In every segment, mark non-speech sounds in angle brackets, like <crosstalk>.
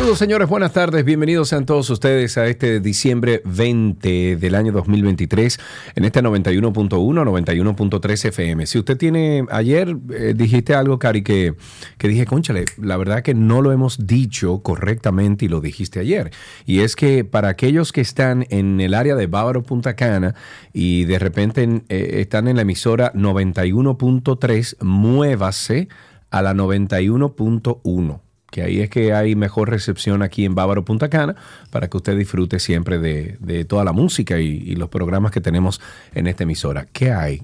Saludos señores, buenas tardes, bienvenidos sean todos ustedes a este diciembre 20 del año 2023 en este 91.1, 91.3 FM. Si usted tiene, ayer eh, dijiste algo, Cari, que, que dije, conchale, la verdad que no lo hemos dicho correctamente y lo dijiste ayer. Y es que para aquellos que están en el área de Bávaro Punta Cana y de repente eh, están en la emisora 91.3, muévase a la 91.1 que ahí es que hay mejor recepción aquí en Bávaro Punta Cana para que usted disfrute siempre de, de toda la música y, y los programas que tenemos en esta emisora. ¿Qué hay?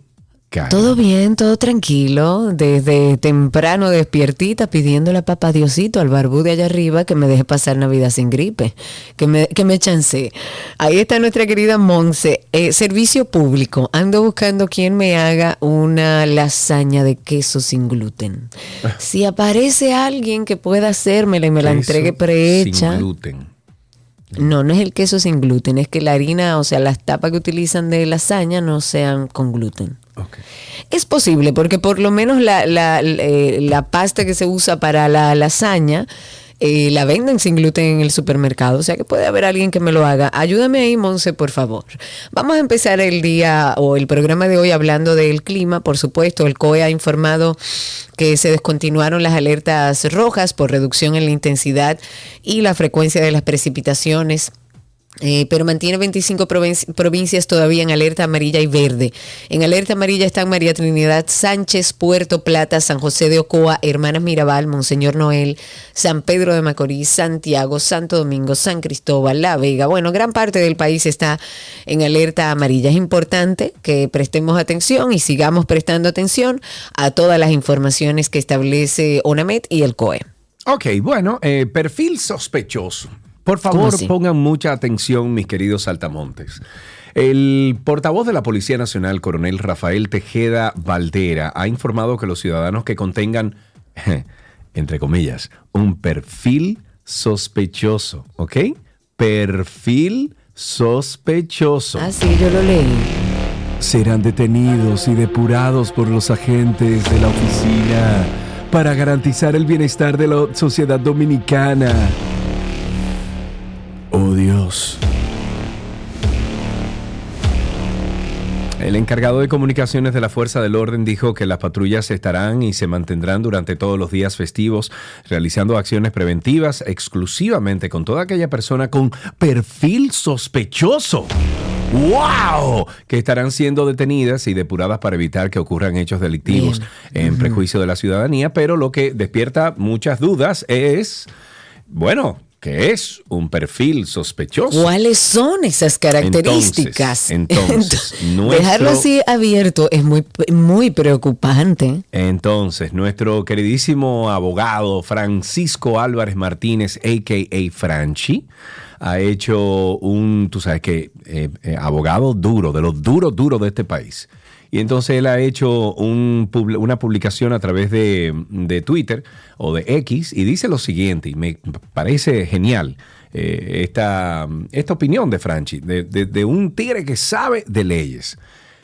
Todo bien, todo tranquilo, desde temprano despiertita pidiéndole a papá Diosito al barbú de allá arriba que me deje pasar Navidad sin gripe, que me, que me chance. Ahí está nuestra querida Monse, Eh, servicio público, ando buscando quien me haga una lasaña de queso sin gluten. Si aparece alguien que pueda hacérmela y me la Queso entregue prehecha. Sin gluten. No, no es el queso sin gluten, es que la harina, o sea, las tapas que utilizan de lasaña no sean con gluten. Es posible, porque por lo menos la, la- eh, la pasta que se usa para la lasaña eh, la venden sin gluten en el supermercado. O sea que puede haber alguien que me lo haga. Ayúdame ahí, Monse, por favor. Vamos a empezar el día o el programa de hoy hablando del clima. Por supuesto, el COE ha informado que se descontinuaron las alertas rojas por reducción en la intensidad y la frecuencia de las precipitaciones. Eh, pero mantiene 25 provin- provincias todavía en alerta amarilla y verde. En alerta amarilla están María Trinidad Sánchez, Puerto Plata, San José de Ocoa, Hermanas Mirabal, Monseñor Noel, San Pedro de Macorís, Santiago, Santo Domingo, San Cristóbal, La Vega. Bueno, gran parte del país está en alerta amarilla. Es importante que prestemos atención y sigamos prestando atención a todas las informaciones que establece ONAMET y el COE. Ok, bueno, eh, perfil sospechoso. Por ¿Cómo favor, pongan mucha atención, mis queridos saltamontes. El portavoz de la Policía Nacional, coronel Rafael Tejeda Valdera, ha informado que los ciudadanos que contengan, <laughs> entre comillas, un perfil sospechoso, ¿ok? Perfil sospechoso. Ah, sí, yo lo leí. serán detenidos y depurados por los agentes de la oficina para garantizar el bienestar de la sociedad dominicana. El encargado de comunicaciones de la Fuerza del Orden dijo que las patrullas estarán y se mantendrán durante todos los días festivos realizando acciones preventivas exclusivamente con toda aquella persona con perfil sospechoso. ¡Wow! Que estarán siendo detenidas y depuradas para evitar que ocurran hechos delictivos en prejuicio de la ciudadanía, pero lo que despierta muchas dudas es, bueno, ¿qué es un perfil sospechoso? ¿Cuáles son esas características? Entonces, entonces, <laughs> dejarlo nuestro- así abierto es muy, muy preocupante. Entonces, nuestro queridísimo abogado Francisco Álvarez Martínez, a.k.a. Franchi, ha hecho un, tú sabes que, eh, eh, abogado duro, de los duros, duros de este país. Y entonces él ha hecho una publicación a través de, de Twitter o de X y dice lo siguiente, y me parece genial eh, esta, esta opinión de Franchi, de- de un tigre que sabe de leyes.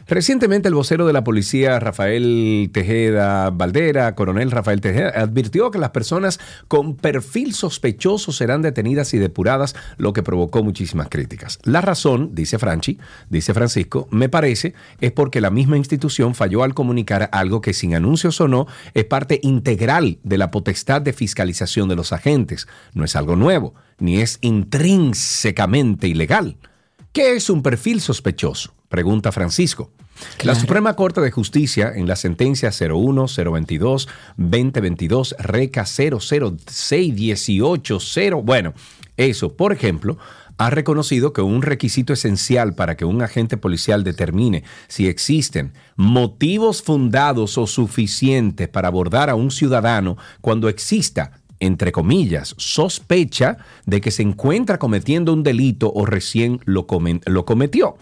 Recientemente el vocero de la policía, Rafael Tejeda Valdera, coronel Rafael Tejeda, advirtió que las personas con perfil sospechoso serán detenidas y depuradas, lo que provocó muchísimas críticas. La razón, dice Franchi, dice Francisco, me parece, es porque la misma institución falló al comunicar algo que sin anuncios o no es parte integral de la potestad de fiscalización de los agentes. No es algo nuevo, ni es intrínsecamente ilegal. ¿Qué es un perfil sospechoso? Pregunta Francisco. La Suprema Corte de Justicia, en la sentencia 01, 022, 2022, RECA 006, 0, bueno, eso, por ejemplo, ha reconocido que un requisito esencial para que un agente policial determine si existen motivos fundados o suficientes para abordar a un ciudadano cuando exista entre comillas, sospecha de que se encuentra cometiendo un delito o recién lo, lo cometió.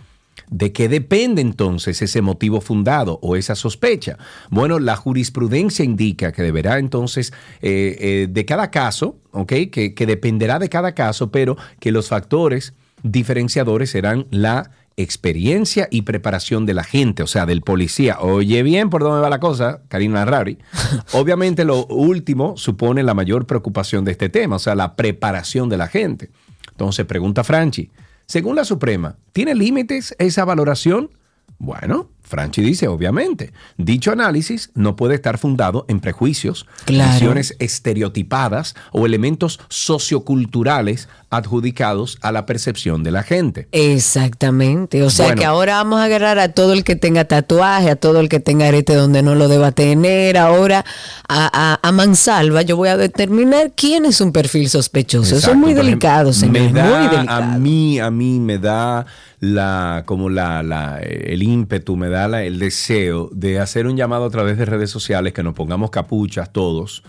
¿De qué depende entonces ese motivo fundado o esa sospecha? Bueno, la jurisprudencia indica que deberá entonces eh, eh, de cada caso, ¿ok? Que, que dependerá de cada caso, pero que los factores diferenciadores serán la experiencia y preparación de la gente, o sea, del policía. Oye bien por dónde va la cosa, Karina Rari. <laughs> Obviamente lo último supone la mayor preocupación de este tema, o sea, la preparación de la gente. Entonces, pregunta Franchi, según la Suprema, ¿tiene límites esa valoración? Bueno, Franchi dice, obviamente, dicho análisis no puede estar fundado en prejuicios, visiones estereotipadas o elementos socioculturales adjudicados a la percepción de la gente. Exactamente. O sea que ahora vamos a agarrar a todo el que tenga tatuaje, a todo el que tenga arete donde no lo deba tener. Ahora a, mansalva yo voy a determinar quién es un perfil sospechoso. Eso es muy delicado, señor. muy delicado. A mí, a mí me da la, como la, la, el ímpetu, me da el deseo de hacer un llamado a través de redes sociales, que nos pongamos capuchas todos.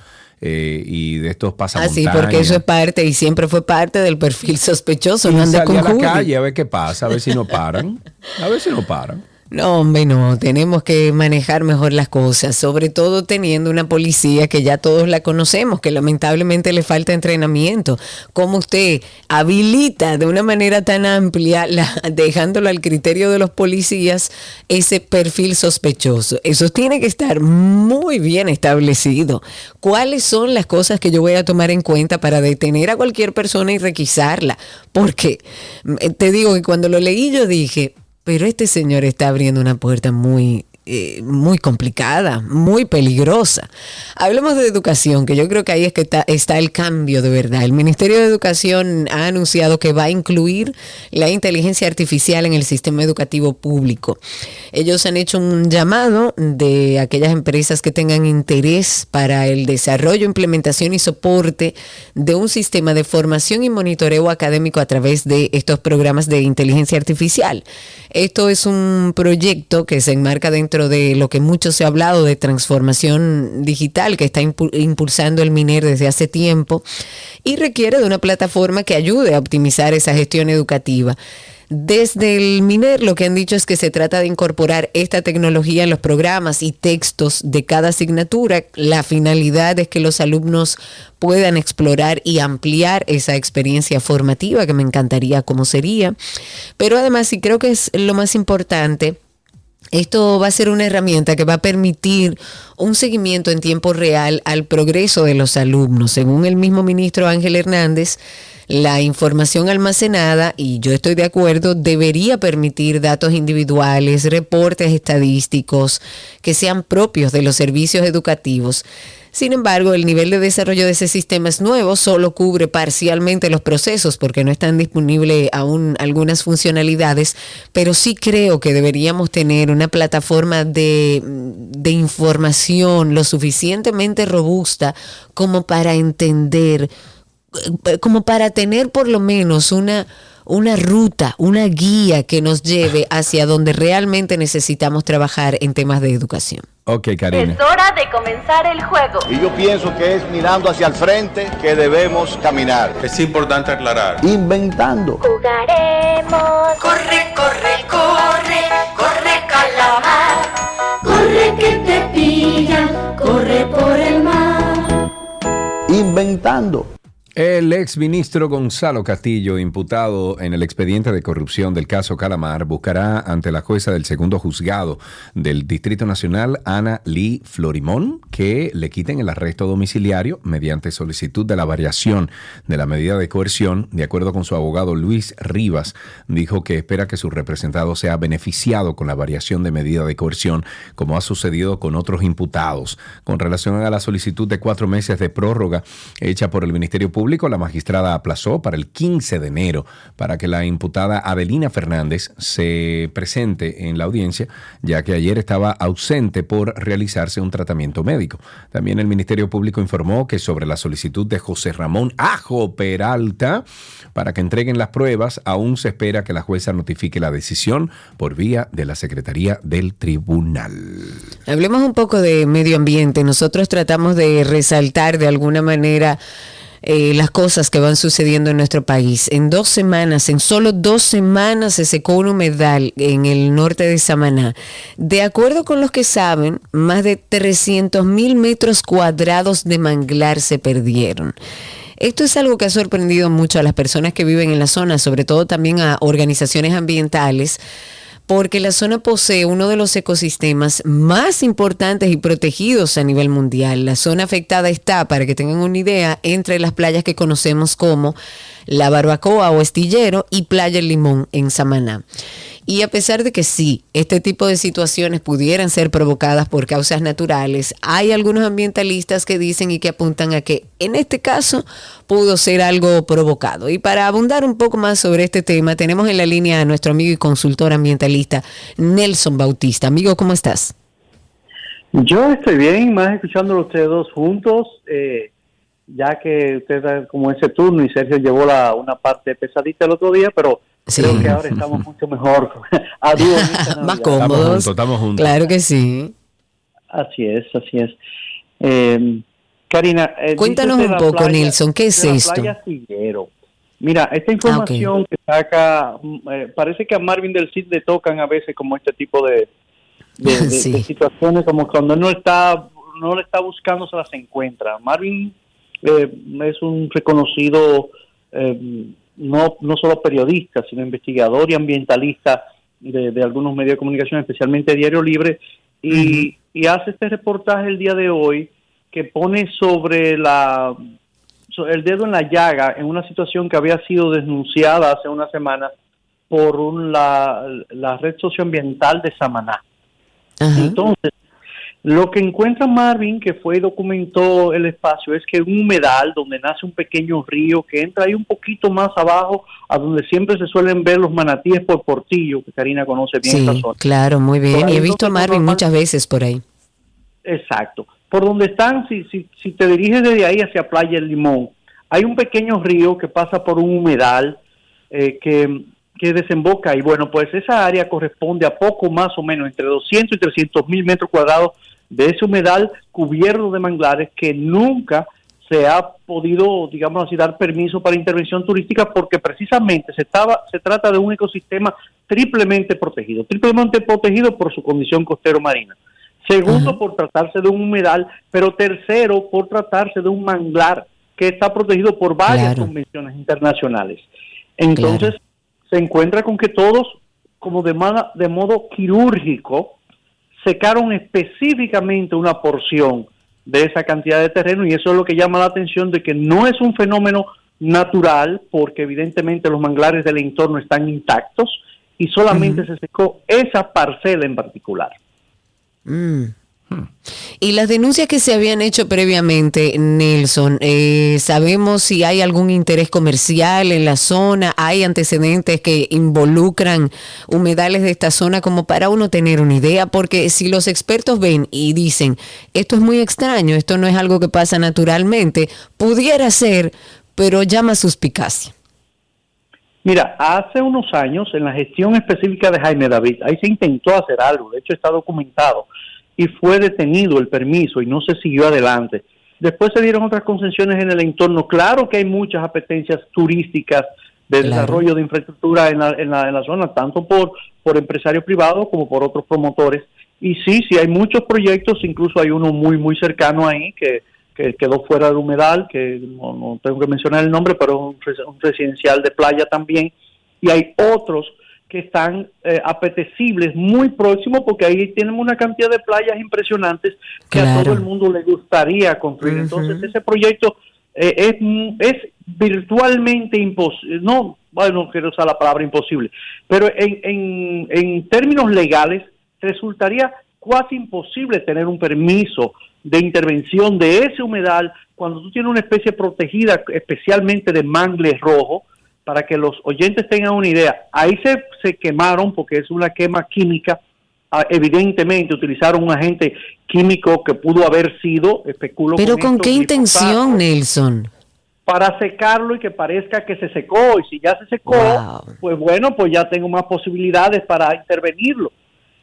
Eh, y de estos pasamontañas. Ah, sí, porque eso es parte y siempre fue parte del perfil sospechoso. Y no anda con a la calle a ver qué pasa, a ver si no paran. A ver si no paran. No, hombre, no, tenemos que manejar mejor las cosas, sobre todo teniendo una policía que ya todos la conocemos, que lamentablemente le falta entrenamiento. ¿Cómo usted habilita de una manera tan amplia, <laughs> dejándolo al criterio de los policías, ese perfil sospechoso? Eso tiene que estar muy bien establecido. ¿Cuáles son las cosas que yo voy a tomar en cuenta para detener a cualquier persona y requisarla? Porque mm, te digo que cuando lo leí yo dije, pero este señor está abriendo una puerta muy eh, muy complicada, muy peligrosa. Hablemos de educación, que yo creo que ahí es que está, el cambio de verdad. El Ministerio de Educación ha anunciado que va a incluir la inteligencia artificial en el sistema educativo público. Ellos han hecho un llamado de aquellas empresas que tengan interés para el desarrollo, implementación y soporte de un sistema de formación y monitoreo académico a través de estos programas de inteligencia artificial. Esto es un proyecto que se enmarca dentro de lo que mucho se ha hablado de transformación digital que está impulsando el MINER desde hace tiempo y requiere de una plataforma que ayude a optimizar esa gestión educativa. Desde el MINER lo que han dicho es que se trata de incorporar esta tecnología en los programas y textos de cada asignatura. La finalidad es que los alumnos puedan explorar y ampliar esa experiencia formativa, que me encantaría cómo sería. Pero además, y creo que es lo más importante, esto va a ser una herramienta que va a permitir un seguimiento en tiempo real al progreso de los alumnos. Según el mismo ministro Ángel Hernández, la información almacenada, y yo estoy de acuerdo, debería permitir datos individuales, reportes estadísticos que sean propios de los servicios educativos sin embargo, el nivel de desarrollo de ese sistema es nuevo, solo cubre parcialmente los procesos porque no están disponibles aún algunas funcionalidades, pero sí creo que deberíamos tener una plataforma de, de información lo suficientemente robusta como para entender, como para tener por lo menos una una ruta, una guía que nos lleve hacia donde realmente necesitamos trabajar en temas de educación. Ok, Karina. Es hora de comenzar el juego. Y yo pienso que es mirando hacia el frente que debemos caminar. Es importante aclarar. Inventando. Jugaremos. Corre, corre, corre, corre calamar. Corre que te pillan, corre por el mar. Inventando. El ex ministro Gonzalo Castillo, imputado en el expediente de corrupción del caso Calamar, buscará ante la jueza del segundo juzgado del Distrito Nacional, Ana Lee Florimón, que le quiten el arresto domiciliario mediante solicitud de la variación de la medida de coerción. De acuerdo con su abogado Luis Rivas, dijo que espera que su representado sea beneficiado con la variación de medida de coerción, como ha sucedido con otros imputados. Con relación a la solicitud de cuatro meses de prórroga hecha por el Ministerio Público, Público, la magistrada aplazó para el 15 de enero para que la imputada Adelina Fernández se presente en la audiencia, ya que ayer estaba ausente por realizarse un tratamiento médico. También el Ministerio Público informó que sobre la solicitud de José Ramón Ajo Peralta para que entreguen las pruebas, aún se espera que la jueza notifique la decisión por vía de la Secretaría del Tribunal. Hablemos un poco de medio ambiente. Nosotros tratamos de resaltar de alguna manera eh, las cosas que van sucediendo en nuestro país. En dos semanas, en solo dos semanas se secó un humedal en el norte de Samaná. De acuerdo con los que saben, más de 300 mil metros cuadrados de manglar se perdieron. Esto es algo que ha sorprendido mucho a las personas que viven en la zona, sobre todo también a organizaciones ambientales porque la zona posee uno de los ecosistemas más importantes y protegidos a nivel mundial. La zona afectada está, para que tengan una idea, entre las playas que conocemos como la Barbacoa o Estillero y Playa El Limón en Samaná. Y a pesar de que sí, este tipo de situaciones pudieran ser provocadas por causas naturales, hay algunos ambientalistas que dicen y que apuntan a que en este caso pudo ser algo provocado. Y para abundar un poco más sobre este tema, tenemos en la línea a nuestro amigo y consultor ambientalista Nelson Bautista. Amigo, ¿cómo estás? Yo estoy bien, más escuchándolo ustedes dos juntos, eh, ya que usted como ese turno y Sergio llevó la, una parte pesadita el otro día, pero Creo que ahora estamos <laughs> mucho mejor. <laughs> Más cómodos. Estamos juntos, Claro que sí. Así es, así es. Eh, Karina, eh, cuéntanos un poco, Nilson, ¿qué es esto? Mira, esta información que saca, mm, eh, parece que a Marvin del Cid le tocan a veces como este tipo de, de, <laughs> situaciones, como cuando no está, no le está buscando, se las encuentra. Marvin es un reconocido no, no solo periodista, sino investigador y ambientalista de, algunos medios de comunicación, especialmente Diario Libre, y, hace este reportaje el día de hoy que pone sobre la el dedo en la llaga en una situación que había sido denunciada hace unas semanas por la, la red socioambiental de Samaná. Entonces, lo que encuentra Marvin, que fue y documentó el espacio, es que un humedal donde nace un pequeño río que entra ahí un poquito más abajo, a donde siempre se suelen ver los manatíes por Portillo, que Karina conoce bien esa zona. Claro, muy bien. Y he visto a Marvin muchas veces por ahí. Exacto. Por donde están, si, si, si te diriges desde ahí hacia Playa El Limón, hay un pequeño río que pasa por un humedal eh, que, que desemboca y bueno, pues esa área corresponde a poco más o menos entre 200 y 300 mil metros cuadrados de ese humedal cubierto de manglares que nunca se ha podido, digamos así, dar permiso para intervención turística porque precisamente se, estaba, se trata de un ecosistema triplemente protegido, triplemente protegido por su condición costero marina. Segundo, por tratarse de un humedal, pero tercero, por tratarse de un manglar que está protegido por varias convenciones internacionales. Entonces, se encuentra con que todos, como de, de modo quirúrgico, secaron específicamente una porción de esa cantidad de terreno y eso es lo que llama la atención de que no es un fenómeno natural porque evidentemente los manglares del entorno están intactos y solamente se secó esa parcela en particular. Mm. Y las denuncias que se habían hecho previamente, Nelson, eh, ¿sabemos si hay algún interés comercial en la zona? ¿Hay antecedentes que involucran humedales de esta zona como para uno tener una idea? Porque si los expertos ven y dicen, esto es muy extraño, esto no es algo que pasa naturalmente, pudiera ser, pero llama suspicacia. Mira, hace unos años, en la gestión específica de Jaime David, ahí se intentó hacer algo, de hecho está documentado y fue detenido el permiso y no se siguió adelante. Después se dieron otras concesiones en el entorno. Claro que hay muchas apetencias turísticas de desarrollo de infraestructura en la, en la, en la zona, tanto por, por empresarios privados como por otros promotores. Y sí, sí, hay muchos proyectos, incluso hay uno muy, muy cercano ahí que, que quedó fuera del humedal, que no, tengo que mencionar el nombre, pero es un residencial de playa también. Y hay otros que están eh, apetecibles muy próximos porque ahí tenemos una cantidad de playas impresionantes que a todo el mundo le gustaría construir. Entonces ese proyecto eh, es, es virtualmente imposible, no, bueno, quiero usar la palabra imposible, pero en, en, en términos legales resultaría casi imposible tener un permiso de intervención de ese humedal cuando tú tienes una especie protegida, especialmente de mangle rojo, para que los oyentes tengan una idea, ahí se, se quemaron porque es una quema química, ah, evidentemente utilizaron un agente químico que pudo haber sido, especulo. Pero ¿con esto, qué intención, Nelson? Para secarlo y que parezca que se secó, y si ya se secó, Wow. pues bueno, pues ya tengo más posibilidades para intervenirlo.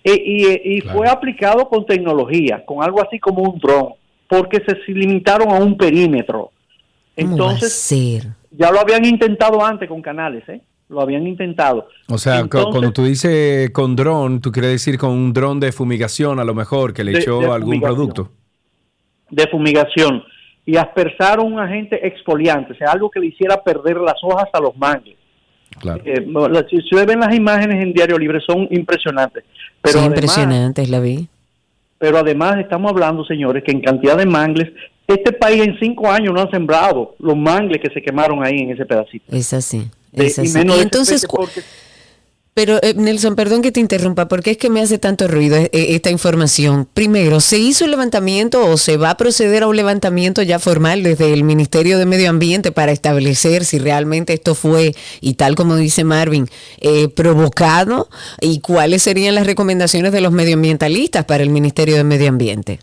E- y y Claro. fue aplicado con tecnología, con algo así como un dron, porque se limitaron a un perímetro. ¿Cómo va a Entonces, ser? Ya lo habían intentado antes con canales, ¿eh? Lo habían intentado. O sea, Entonces, cuando tú dices con dron, tú quieres decir con un dron de fumigación a lo mejor que le De- echó de algún producto. de fumigación y aspersaron un agente exfoliante, o sea, algo que le hiciera perder las hojas a los mangles. Claro. Eh, si ustedes ven las imágenes en Diario Libre son impresionantes. Pero además, impresionantes, la vi. pero además estamos hablando, señores, que en cantidad de mangles, este país en cinco años no ha sembrado los mangles que se quemaron ahí en ese pedacito. Es así. De- Es y menos esa entonces, porque- Pero, eh, Nelson, perdón que te interrumpa, porque es que me hace tanto ruido eh, esta información. Primero, ¿se hizo el levantamiento o se va a proceder a un levantamiento ya formal desde el Ministerio de Medio Ambiente para establecer si realmente esto fue, y tal como dice Marvin, eh, provocado? ¿Y cuáles serían las recomendaciones de los medioambientalistas para el Ministerio de Medio Ambiente?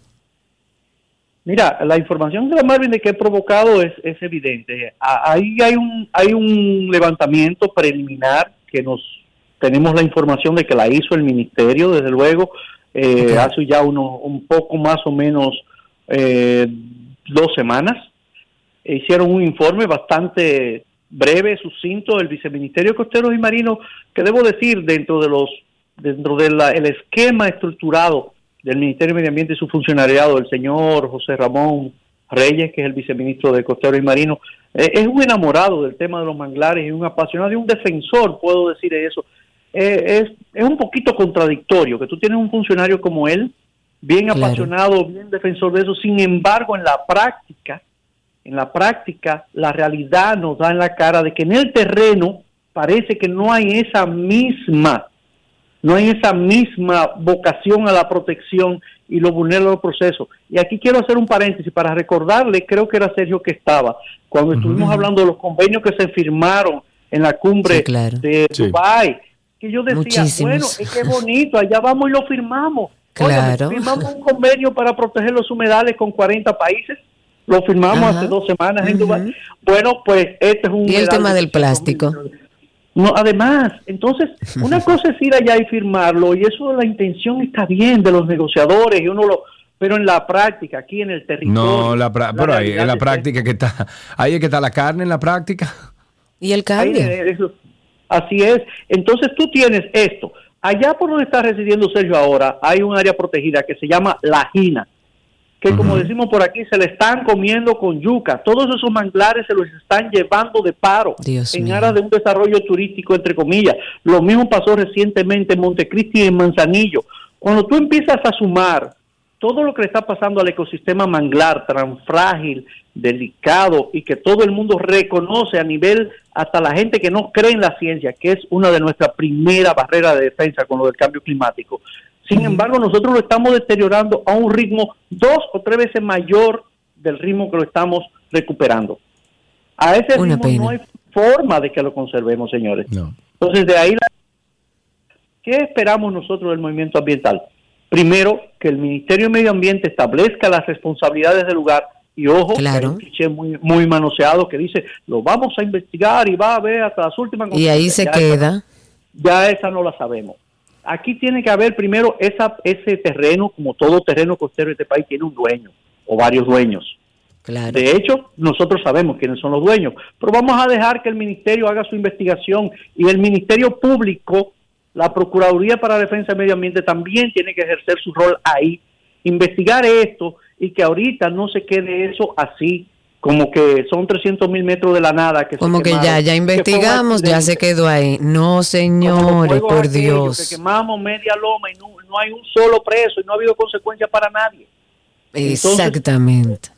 Mira, la información de la Marvin de que he provocado es, es evidente. Ahí hay un, hay un levantamiento preliminar que nos tenemos la información de que la hizo el ministerio, desde luego, eh, hace ya uno, un poco más o menos eh, dos semanas. Hicieron un informe bastante breve, sucinto, del Viceministerio de Costeros y Marinos, que debo decir, dentro de los dentro del esquema estructurado del Ministerio de Medio Ambiente y su funcionariado, el señor José Ramón Reyes, que es el viceministro de Costero y Marino, eh, es un enamorado del tema de los manglares y un apasionado y un defensor, puedo decir eso. Eh, es, es un poquito contradictorio que tú tienes un funcionario como él, bien Claro. apasionado, bien defensor de eso, sin embargo, en la práctica, en la práctica, la realidad nos da en la cara de que en el terreno parece que no hay esa misma no hay esa misma vocación a la protección y lo vulnera los procesos. Y aquí quiero hacer un paréntesis para recordarle, creo que era Sergio que estaba, cuando estuvimos hablando de los convenios que se firmaron en la cumbre Sí, claro. de Sí. Dubái, que yo decía, Muchísimos. bueno, es que bonito, allá vamos y lo firmamos. Claro. Firmamos un convenio para proteger los humedales con 40 países. Lo firmamos Ajá. hace dos semanas en. Dubái. Bueno, pues este es un Y el tema de del 800 plástico. millones. No, además, entonces, una <laughs> cosa es ir allá y firmarlo, y eso la intención está bien de los negociadores, y uno lo, pero en la práctica, aquí en el territorio. No, la pra- pero ahí, en la es práctica que está, ahí es que está la carne en la práctica. ¿Y el cambio? eso- así es. Entonces tú tienes esto. Allá por donde está residiendo Sergio ahora, hay un área protegida que se llama La Gina, que como decimos por aquí, se le están comiendo con yuca. Todos esos manglares se los están llevando de paro Dios en aras de un desarrollo turístico, entre comillas. Lo mismo pasó recientemente en Montecristi y en Manzanillo. Cuando tú empiezas a sumar todo lo que le está pasando al ecosistema manglar, tan frágil, delicado y que todo el mundo reconoce a nivel, hasta la gente que no cree en la ciencia, que es una de nuestras primeras barreras de defensa con lo del cambio climático. Sin embargo, nosotros lo estamos deteriorando a un ritmo dos o tres veces mayor del ritmo que lo estamos recuperando. A ese Una ritmo pena. no hay forma de que lo conservemos, señores. No. Entonces, de ahí, la- ¿qué esperamos nosotros del movimiento ambiental? Primero, que el Ministerio de Medio Ambiente establezca las responsabilidades del lugar y ojo, que hay Claro. un cliché muy, muy manoseado que dice, lo vamos a investigar y va a ver hasta las últimas Y ahí se consecuencias". Ya queda. ya esa no la sabemos. Aquí tiene que haber primero esa, ese terreno, como todo terreno costero de este país, tiene un dueño o varios dueños. Claro. De hecho, nosotros sabemos quiénes son los dueños, pero vamos a dejar que el ministerio haga su investigación y el Ministerio Público, la Procuraduría para la Defensa del Medio Ambiente también tiene que ejercer su rol ahí, investigar esto y que ahorita no se quede eso así, como que son 300 mil metros de la nada. Que se Como que ya, quemaron, ya investigamos, ya se quedó ahí. No, señores, por Dios. Que quemamos media loma y no, no hay un solo preso y no ha habido consecuencia para nadie. Entonces, Exactamente.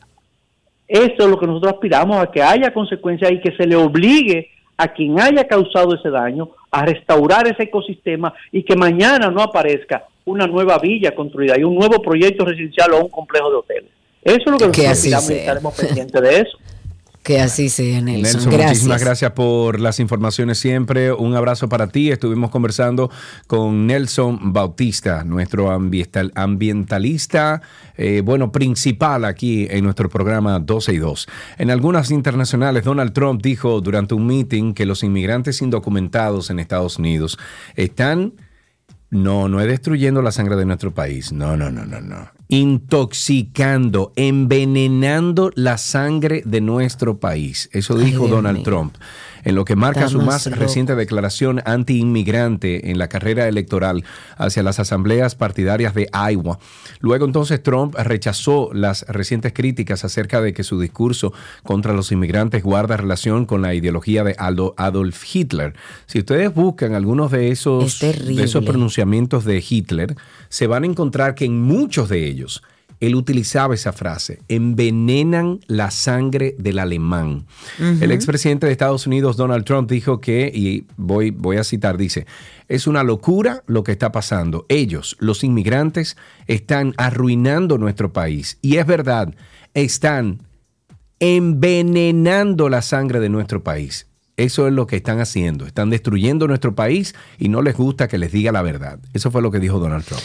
Eso es lo que nosotros aspiramos a que haya consecuencias y que se le obligue a quien haya causado ese daño a restaurar ese ecosistema y que mañana no aparezca una nueva villa construida y un nuevo proyecto residencial o un complejo de hoteles. Eso es lo que Que nosotros y sea. estaremos pendientes de eso. <laughs> Que así sea, Nelson. Nelson, gracias. muchísimas gracias por las informaciones siempre. Un abrazo para ti. Estuvimos conversando con Nelson Bautista, nuestro ambiental- ambientalista, eh, bueno, principal aquí en nuestro programa 12 y 2. En algunas internacionales, Donald Trump dijo durante un meeting que los inmigrantes indocumentados en Estados Unidos están no, no es destruyendo la sangre de nuestro país. No, no, no, no, no. Intoxicando, envenenando la sangre de nuestro país. Eso dijo Donald. Trump en lo que marca su más reciente declaración anti-inmigrante en la carrera electoral hacia las asambleas partidarias de Iowa. Luego entonces Trump rechazó las recientes críticas acerca de que su discurso contra los inmigrantes guarda relación con la ideología de Aldo- Adolf Hitler. Si ustedes buscan algunos de esos, Es de esos pronunciamientos de Hitler, se van a encontrar que en muchos de ellos él utilizaba esa frase, envenenan la sangre del alemán. El expresidente de Estados Unidos, Donald Trump, dijo que, y voy, voy a citar, dice, es una locura lo que está pasando. Ellos, los inmigrantes, están arruinando nuestro país. Y es verdad, están envenenando la sangre de nuestro país. Eso es lo que están haciendo. Están destruyendo nuestro país y no les gusta que les diga la verdad. Eso fue lo que dijo Donald Trump.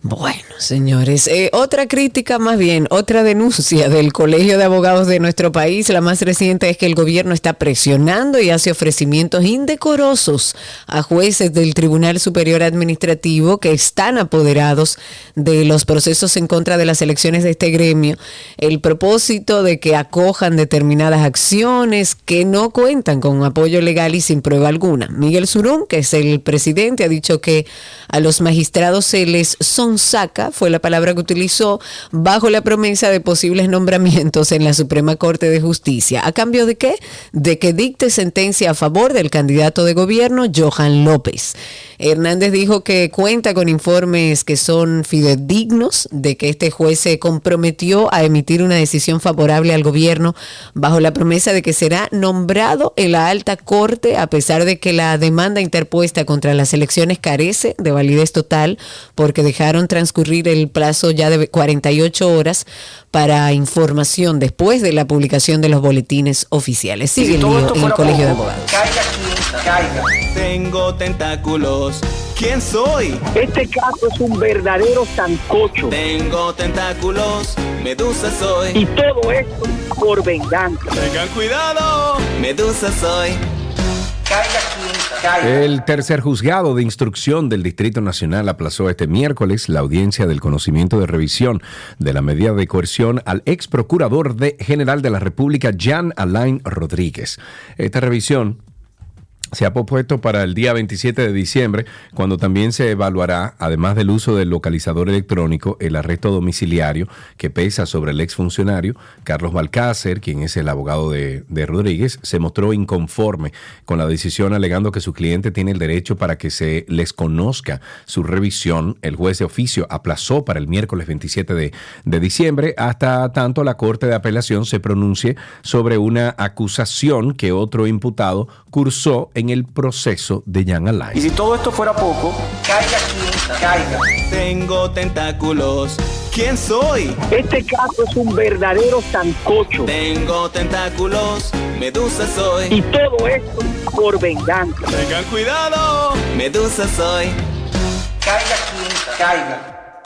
Bueno, señores, eh, otra crítica más bien, otra denuncia del Colegio de Abogados de nuestro país, la más reciente es que el gobierno está presionando y hace ofrecimientos indecorosos a jueces del Tribunal Superior Administrativo que están apoderados de los procesos en contra de las elecciones de este gremio. El propósito de que acojan determinadas acciones que no cuentan con apoyo legal y sin prueba alguna. Miguel Surún, que es el presidente, ha dicho que a los magistrados se les sonsaca, fue la palabra que utilizó, bajo la promesa de posibles nombramientos en la Suprema Corte de Justicia. ¿A cambio de qué? De que dicte sentencia a favor del candidato de gobierno, Johan López. Hernández dijo que cuenta con informes que son fidedignos de que este juez se comprometió a emitir una decisión favorable al gobierno bajo la promesa de que será nombrado en la alta corte a pesar de que la demanda interpuesta contra las elecciones carece de validez total porque dejaron transcurrir el plazo ya de 48 horas para información después de la publicación de los boletines oficiales. Sigue el lío en el Colegio de Abogados. Tengo tentáculos. ¿Quién soy? Este caso es un verdadero sancocho. Tengo tentáculos. Medusa soy. Y todo esto por venganza. Tengan cuidado. Medusa soy. El tercer juzgado de instrucción del Distrito Nacional aplazó este miércoles la audiencia del conocimiento de revisión de la medida de coerción al ex procurador de general de la República, Jan Alain Rodríguez. Esta revisión se ha propuesto para el día 27 de diciembre, cuando también se evaluará, además del uso del localizador electrónico, el arresto domiciliario que pesa sobre el exfuncionario. Carlos Balcácer, quien es el abogado de, Rodríguez, se mostró inconforme con la decisión alegando que su cliente tiene el derecho para que se les conozca su revisión. El juez de oficio aplazó para el miércoles 27 de, de diciembre hasta tanto la Corte de Apelación se pronuncie sobre una acusación que otro imputado cursó en el proceso de Jan Y Alain. si todo esto fuera poco, Tengo tentáculos. ¿Quién soy? este caso es un verdadero sancocho. Tengo tentáculos. Medusa soy. Y todo esto por venganza. Tengan cuidado. Medusa soy.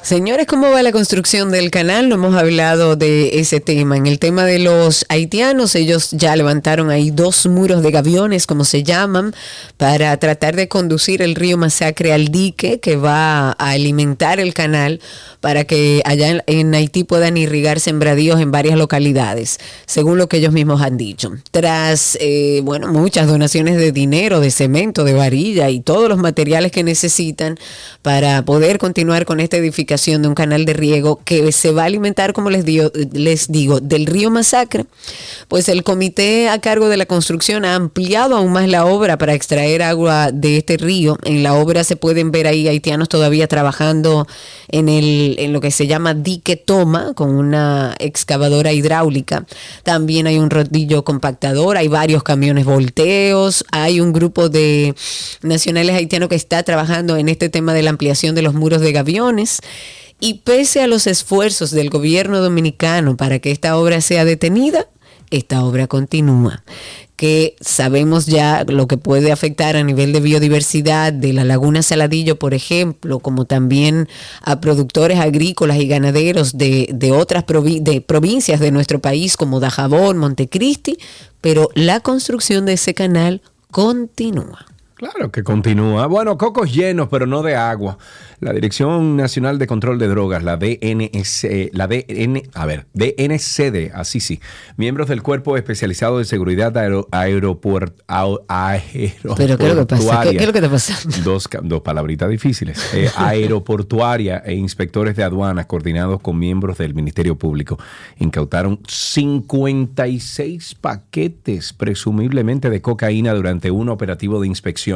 Señores, ¿cómo va la construcción del canal? No hemos hablado de ese tema. En el tema de los haitianos, ellos ya levantaron ahí dos muros de gaviones, como se llaman, para tratar de conducir el río Masacre al dique que va a alimentar el canal para que allá en, Haití puedan irrigar sembradíos en varias localidades, según lo que ellos mismos han dicho. Tras, eh, bueno, muchas donaciones de dinero, de cemento, de varilla y todos los materiales que necesitan para poder continuar con esta edificación de un canal de riego que se va a alimentar, como les digo, les digo, del río Masacre, pues el comité a cargo de la construcción ha ampliado aún más la obra para extraer agua de este río. En la obra se pueden ver ahí haitianos todavía trabajando en, el, en lo que se llama dique toma con una excavadora hidráulica. También hay un rodillo compactador, hay varios camiones volteos, hay un grupo de nacionales haitianos que está trabajando en este tema de la ampliación de los muros de gaviones. Y pese a los esfuerzos del gobierno dominicano para que esta obra sea detenida, esta obra continúa que sabemos ya lo que puede afectar a nivel de biodiversidad de la laguna Saladillo, por ejemplo, como también a productores agrícolas y ganaderos de, otras provincias de nuestro país como Dajabón, Montecristi, pero la construcción de ese canal continúa. Claro que continúa. Bueno, cocos llenos, pero no de agua. La Dirección Nacional de Control de Drogas, la DNS, la DN, a ver, DNCD, así sí, miembros del Cuerpo Especializado de Seguridad Aero, Aeropuert, ao- Pero ¿qué es lo que pasa? ¿Qué, qué es lo que te pasa? <laughs> Dos, dos palabritas difíciles. Eh, aeroportuaria e inspectores de aduanas coordinados con miembros del Ministerio Público incautaron 56 paquetes presumiblemente de cocaína durante un operativo de inspección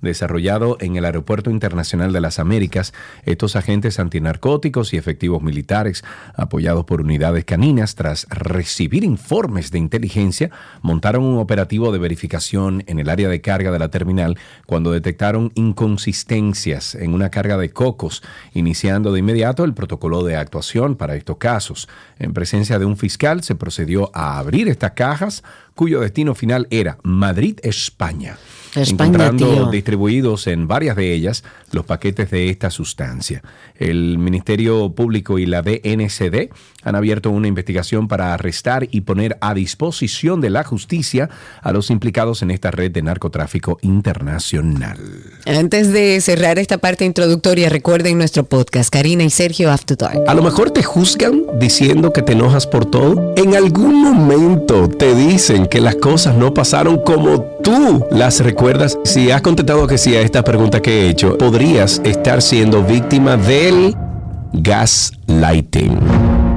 desarrollado en el Aeropuerto Internacional de las Américas. Estos agentes antinarcóticos y efectivos militares, apoyados por unidades caninas, tras recibir informes de inteligencia, montaron un operativo de verificación en el área de carga de la terminal cuando detectaron inconsistencias en una carga de cocos, iniciando de inmediato el protocolo de actuación para estos casos. En presencia de un fiscal se procedió a abrir estas cajas cuyo destino final era Madrid, España. España, encontrando tío. distribuidos en varias de ellas los paquetes de esta sustancia. El Ministerio Público y la DNCD han abierto una investigación para arrestar y poner a disposición de la justicia a los implicados en esta red de narcotráfico internacional. Antes de cerrar esta parte introductoria, recuerden nuestro podcast, Karina y Sergio After Dark. A lo mejor te juzgan diciendo que te enojas por todo. En algún momento te dicen que las cosas no pasaron como tú las recuerdas. Si has contestado que sí a esta pregunta que he hecho, podrías estar siendo víctima del gaslighting.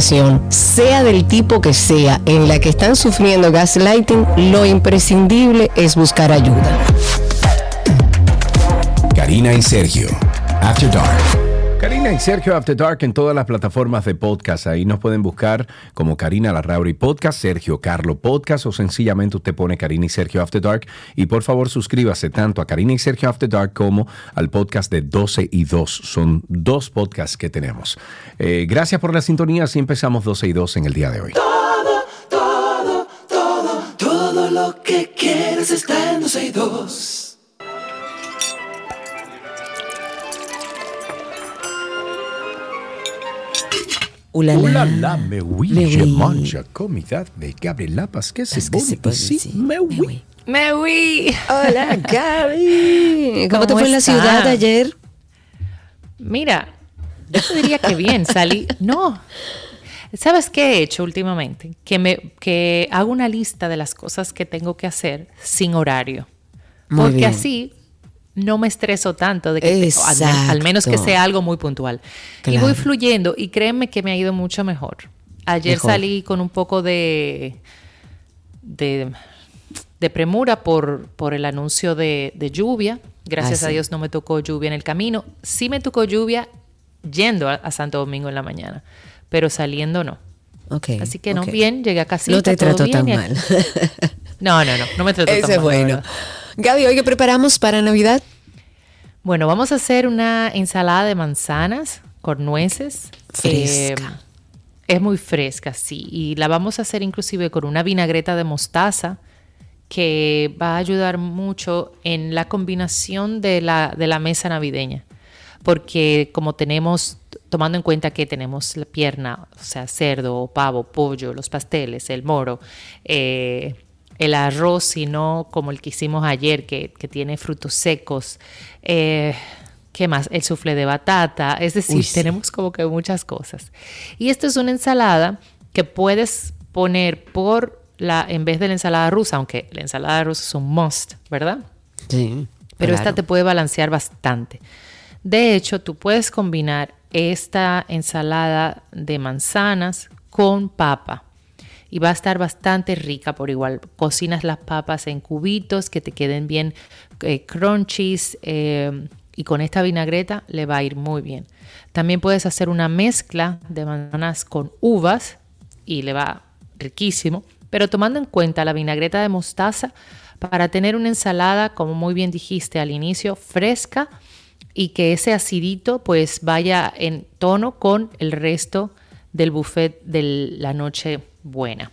sea del tipo que sea, en la que están sufriendo gaslighting, lo imprescindible es buscar ayuda. Karina y Sergio. After Dark. Karina y Sergio After Dark en todas las plataformas de podcast. Ahí nos pueden buscar como Karina Larrauri Podcast, Sergio Carlo Podcast o sencillamente usted pone Karina y Sergio After Dark. Y por favor suscríbase tanto a Karina y Sergio After Dark como al podcast de 12 y 2. Son dos podcasts que tenemos. Eh, gracias por la sintonía. Así empezamos 12 y 2 en el día de hoy. Todo, todo, todo, todo lo que quieres está en 12 y 2. Ulala. Ulala, me oui, Me je oui. mange comida de Gabriela. Es que se sí, decir. me oui. oui. Me huí. Hola, <laughs> Gaby. ¿Cómo, te ¿Cómo fue en la ciudad ayer? Mira, yo te diría que bien, salí. No. ¿Sabes qué he hecho últimamente? Que, me, que hago una lista de las cosas que tengo que hacer sin horario. Muy Porque bien. así no me estreso tanto de que al, al menos que sea algo muy puntual. Y voy fluyendo y créeme que me ha ido mucho mejor. Ayer Mejor. salí con un poco de de, de premura por, por el anuncio de, de lluvia. Gracias Ah, a sí. Dios no me tocó lluvia en el camino. Sí me tocó lluvia yendo a, a Santo Domingo en la mañana, pero saliendo no. Ok. Así que no, bien, llegué a casita. No te trató bien tan mal. <laughs> No, no, no, no me trató tan Ese es mal, la bueno. Gaby, ¿hoy qué preparamos para Navidad? Bueno, vamos a hacer una ensalada de manzanas con nueces. Fresca. Eh, es muy fresca, sí. Y la vamos a hacer inclusive con una vinagreta de mostaza que va a ayudar mucho en la combinación de la, de la mesa navideña. Porque como tenemos, tomando en cuenta que tenemos la pierna, o sea, cerdo, pavo, pollo, los pasteles, el moro, eh, el arroz, sino como el que hicimos ayer, que, que tiene frutos secos. eh, ¿Qué más? El soufflé de batata. Es decir, Uy, sí. tenemos como que muchas cosas. Y esto es una ensalada que puedes poner por la, en vez de la ensalada rusa, aunque la ensalada rusa es un must, ¿verdad? Sí. Pero claro. esta te puede balancear bastante. De hecho, tú puedes combinar esta ensalada de manzanas con papa. Y va a estar bastante rica por igual. Cocinas las papas en cubitos que te queden bien eh, crunchies. eh, y con esta vinagreta le va a ir muy bien. También puedes hacer una mezcla de manzanas con uvas y le va riquísimo. Pero tomando en cuenta la vinagreta de mostaza para tener una ensalada, como muy bien dijiste al inicio, fresca y que ese acidito pues vaya en tono con el resto del buffet de la noche buena.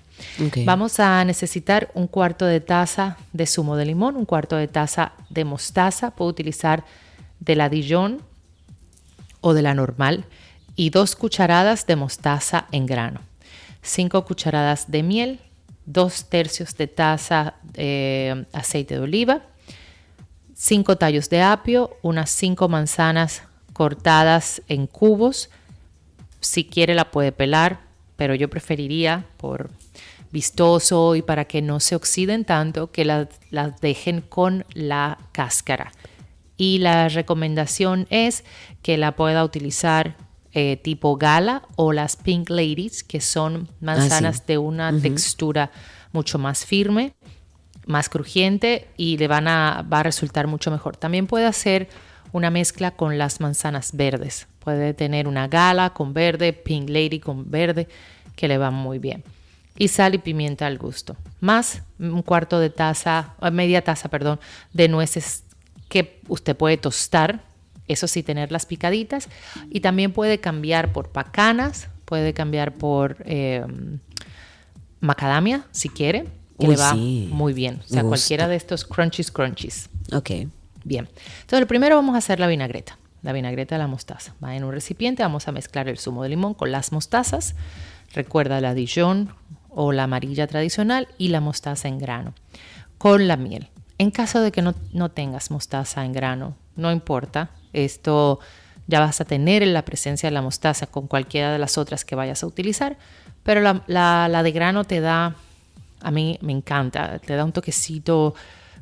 Vamos a necesitar un cuarto de taza de zumo de limón, un cuarto de taza de mostaza, puedo utilizar de la Dijon o de la normal y dos cucharadas de mostaza en grano, cinco cucharadas de miel, dos tercios de taza de aceite de oliva, cinco tallos de apio, unas cinco manzanas cortadas en cubos. Si quiere la puede pelar, pero yo preferiría por vistoso y para que no se oxiden tanto que las las dejen con la cáscara. Y la recomendación es que la pueda utilizar eh, tipo gala o las pink ladies, que son manzanas de una textura mucho más firme, más crujiente y le van a, va a resultar mucho mejor. También puede hacer una mezcla con las manzanas verdes. Puede tener una gala con verde, pink lady con verde, que le va muy bien. Y sal y pimienta al gusto. Más un cuarto de taza, eh, media taza, perdón, de nueces que usted puede tostar. Eso sí, tenerlas picaditas. Y también puede cambiar por pacanas, puede cambiar por eh, macadamia, si quiere, que Uy, le va sí. muy bien. O sea, cualquiera de estos crunchies, crunchies. Ok. Bien. Entonces, lo primero vamos a hacer la vinagreta. La vinagreta de la mostaza. Va en un recipiente, vamos a mezclar el zumo de limón con las mostazas. Recuerda la Dijon o la amarilla tradicional y la mostaza en grano. Con la miel. En caso de que no, no tengas mostaza en grano, no importa. Esto ya vas a tener la presencia de la mostaza con cualquiera de las otras que vayas a utilizar. Pero la, la- de grano te da, a mí me encanta, te da un toquecito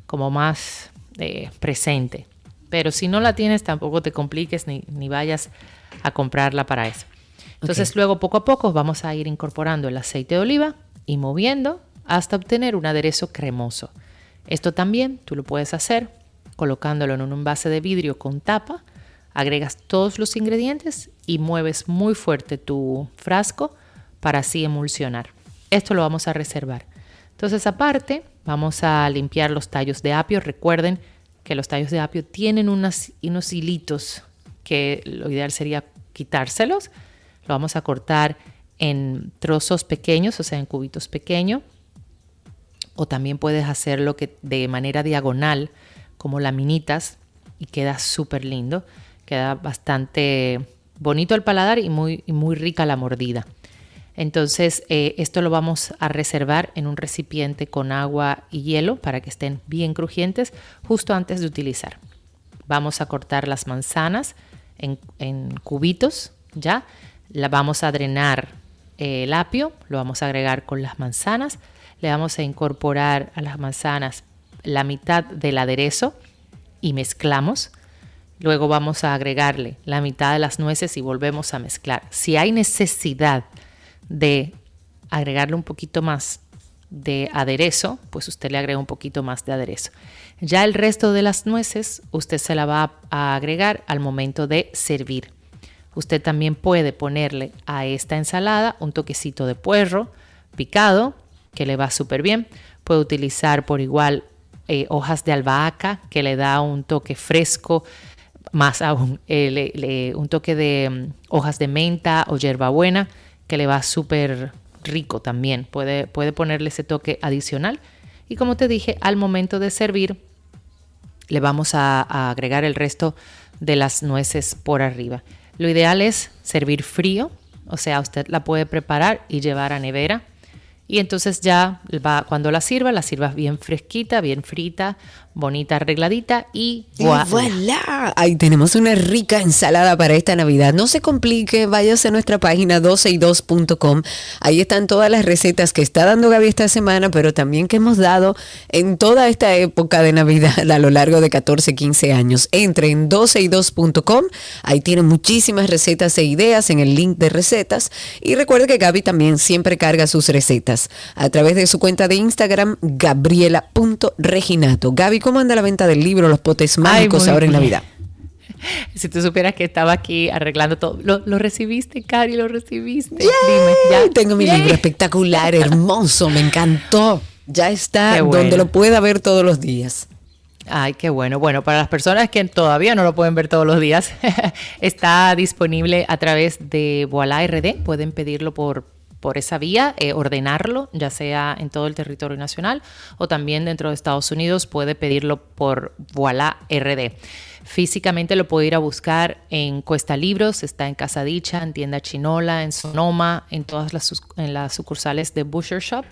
como más eh, presente. Pero si no la tienes, tampoco te compliques ni, ni vayas a comprarla para eso. Entonces luego poco a poco vamos a ir incorporando el aceite de oliva y moviendo hasta obtener un aderezo cremoso. Esto también tú lo puedes hacer colocándolo en un envase de vidrio con tapa, agregas todos los ingredientes y mueves muy fuerte tu frasco para así emulsionar. Esto lo vamos a reservar. Entonces aparte vamos a limpiar los tallos de apio. Recuerden que los tallos de apio tienen unas- unos hilitos que lo ideal sería quitárselos. Lo vamos a cortar en trozos pequeños, o sea, en cubitos pequeños. O también puedes hacerlo que de manera diagonal, como laminitas, y queda súper lindo. Queda bastante bonito el paladar y muy, y muy rica la mordida. Entonces, eh, esto lo vamos a reservar en un recipiente con agua y hielo para que estén bien crujientes justo antes de utilizar. Vamos a cortar las manzanas en, cubitos, ¿ya? La vamos a drenar eh, el apio, lo vamos a agregar con las manzanas, le vamos a incorporar a las manzanas la mitad del aderezo y mezclamos. Luego vamos a agregarle la mitad de las nueces y volvemos a mezclar. Si hay necesidad de agregarle un poquito más de aderezo, pues usted le agrega un poquito más de aderezo. Ya el resto de las nueces usted se la va a agregar al momento de servir. Usted también puede ponerle a esta ensalada un toquecito de puerro picado, que le va súper bien. Puede utilizar por igual eh, hojas de albahaca, que le da un toque fresco, más aún eh, un toque de mm, hojas de menta o hierbabuena, que le va súper rico también. Puede, puede ponerle ese toque adicional. Y como te dije, al momento de servir, le vamos a, agregar el resto de las nueces por arriba. Lo ideal es servir frío, o sea, usted la puede preparar y llevar a nevera Y entonces ya va, cuando la sirvas, la sirvas bien fresquita, bien frita, bonita, arregladita y Y voilà. voilà. Ahí tenemos una rica ensalada para esta Navidad. No se complique, váyase a nuestra página 12y2.com. Ahí están todas las recetas que está dando Gaby esta semana, pero también que hemos dado en toda esta época de Navidad <laughs> a lo largo de 14, 15 años. Entre en 12y2.com. Ahí tiene muchísimas recetas e ideas en el link de recetas. Y recuerde que Gaby también siempre carga sus recetas a través de su cuenta de Instagram, gabriela.reginato. Gaby, ¿cómo anda la venta del libro Los Potes Mágicos ahora en bien. Navidad? <laughs> Si tú supieras que estaba aquí arreglando todo. ¿Lo, lo recibiste, Cari? ¿Lo recibiste? ¡Yay! Dime, ya. Tengo mi Yay. libro espectacular, hermoso, me encantó. Ya está bueno. donde lo pueda ver todos los días. Ay, qué bueno. Bueno, para las personas que todavía no lo pueden ver todos los días, <laughs> está disponible a través de Voilà RD. Pueden pedirlo por, por esa vía, eh, ordenarlo, ya sea en todo el territorio nacional o también dentro de Estados Unidos, puede pedirlo por Voilà RD. Físicamente lo puede ir a buscar en Cuesta Libros, está en Casa Dicha, en Tienda Chinola, en Sonoma, en todas las, sucursales de Butcher Shop.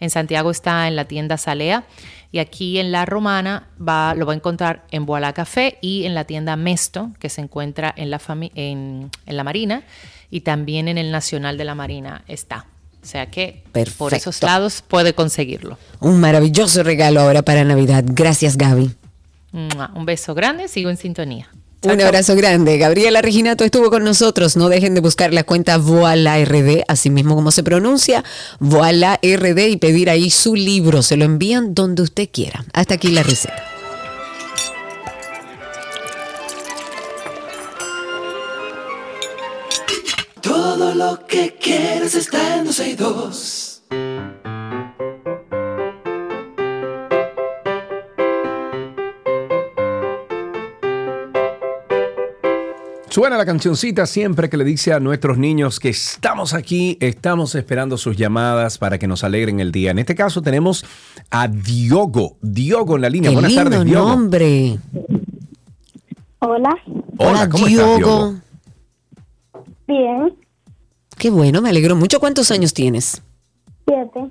En Santiago está en la tienda Salea y aquí en La Romana va, lo va a encontrar en Boalá Café y en la tienda Mesto, que se encuentra en la Marina y también en el Nacional de la Marina está. O sea que por esos lados puede conseguirlo. Un maravilloso regalo ahora para Navidad. Gracias, Gaby. Un beso grande, sigo en sintonía. Un abrazo grande. Gabriela Reginato estuvo con nosotros. No dejen de buscar la cuenta Voila RD, así mismo como se pronuncia, Voila RD y pedir ahí su libro. Se lo envían donde usted quiera. Hasta aquí la receta. Todo lo que quieres está en 12 y 2. Suena la cancioncita siempre que le dice a nuestros niños que estamos aquí, estamos esperando sus llamadas para que nos alegren el día. En este caso tenemos a Diogo. Diogo en la línea. Qué Buenas lindo tardes, Diogo. nombre. Hola, Hola, ¿cómo estás, Diogo? Bien, Qué bueno, me alegro mucho. ¿Cuántos años tienes? siete.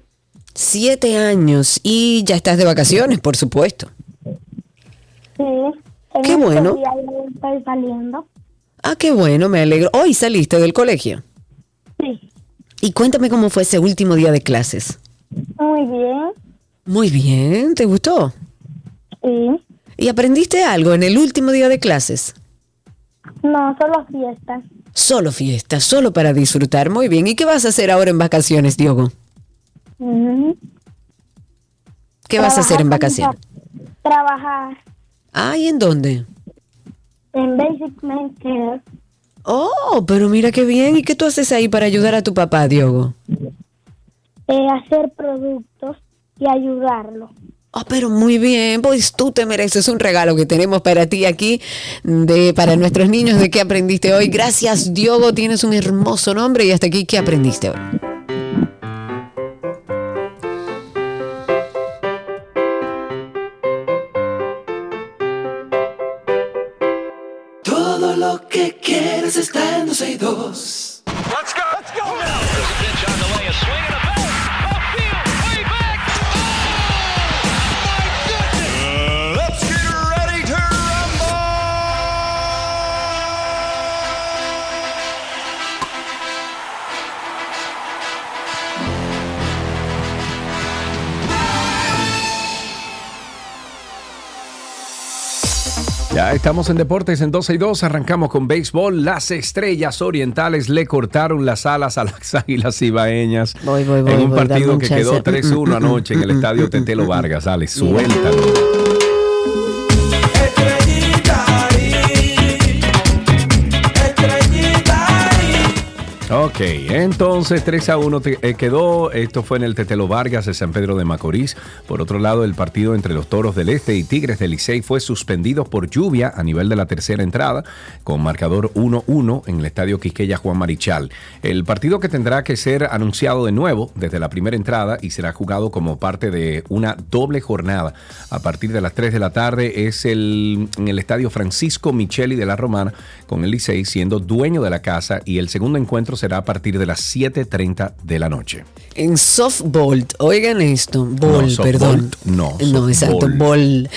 Siete años. Y ya estás de vacaciones, por supuesto. Sí. Qué bueno. estoy saliendo. Ah, qué bueno, me alegro. Hoy saliste del colegio. Sí. Y cuéntame cómo fue ese último día de clases. Muy bien. Muy bien, ¿te gustó? Sí. ¿Y aprendiste algo en el último día de clases? No, solo fiesta. Solo fiesta, solo para disfrutar. Muy bien. ¿Y qué vas a hacer ahora en vacaciones, Diogo? ¿Qué vas a hacer en Trabajar vacaciones? Trabajar Ah, ¿y en dónde? en Basic Men Care. Oh, pero mira qué bien. ¿Y qué tú haces ahí para ayudar a tu papá, Diogo? eh, hacer productos y ayudarlo. Ah, pero muy bien, pues tú te mereces un regalo que tenemos para ti aquí, de, para nuestros niños, de qué aprendiste hoy. Gracias, Diogo, tienes un hermoso nombre y hasta aquí, ¿qué aprendiste hoy? Todo lo que quieres está en 12 y 2. Let's go. Let's go. Ya estamos en Deportes en 12 y 2. Arrancamos con béisbol. Las estrellas orientales le cortaron las alas a las <laughs> águilas ibaeñas Voy, voy, voy, en un partido que chance. quedó Mm, mm, 3-1 mm, anoche en el estadio Tetelo Vargas. Dale, suéltalo. Ok, entonces 3 a 1 te- eh, quedó. Esto fue en el Tetelo Vargas de San Pedro de Macorís. Por otro lado, el partido entre los Toros del Este y Tigres del Licey fue suspendido por lluvia a nivel de la tercera entrada, con marcador 1-1 en el estadio Quisqueya Juan Marichal. El partido que tendrá que ser anunciado de nuevo desde la primera entrada y será jugado como parte de una doble jornada a partir de las 3 de la tarde es el, en el estadio Francisco Micheli de la Romana, con el Licey siendo dueño de la casa y el segundo encuentro será a partir de las 7.30 de la noche. En softball, oigan esto, ball, perdón. no, No, exacto, ball.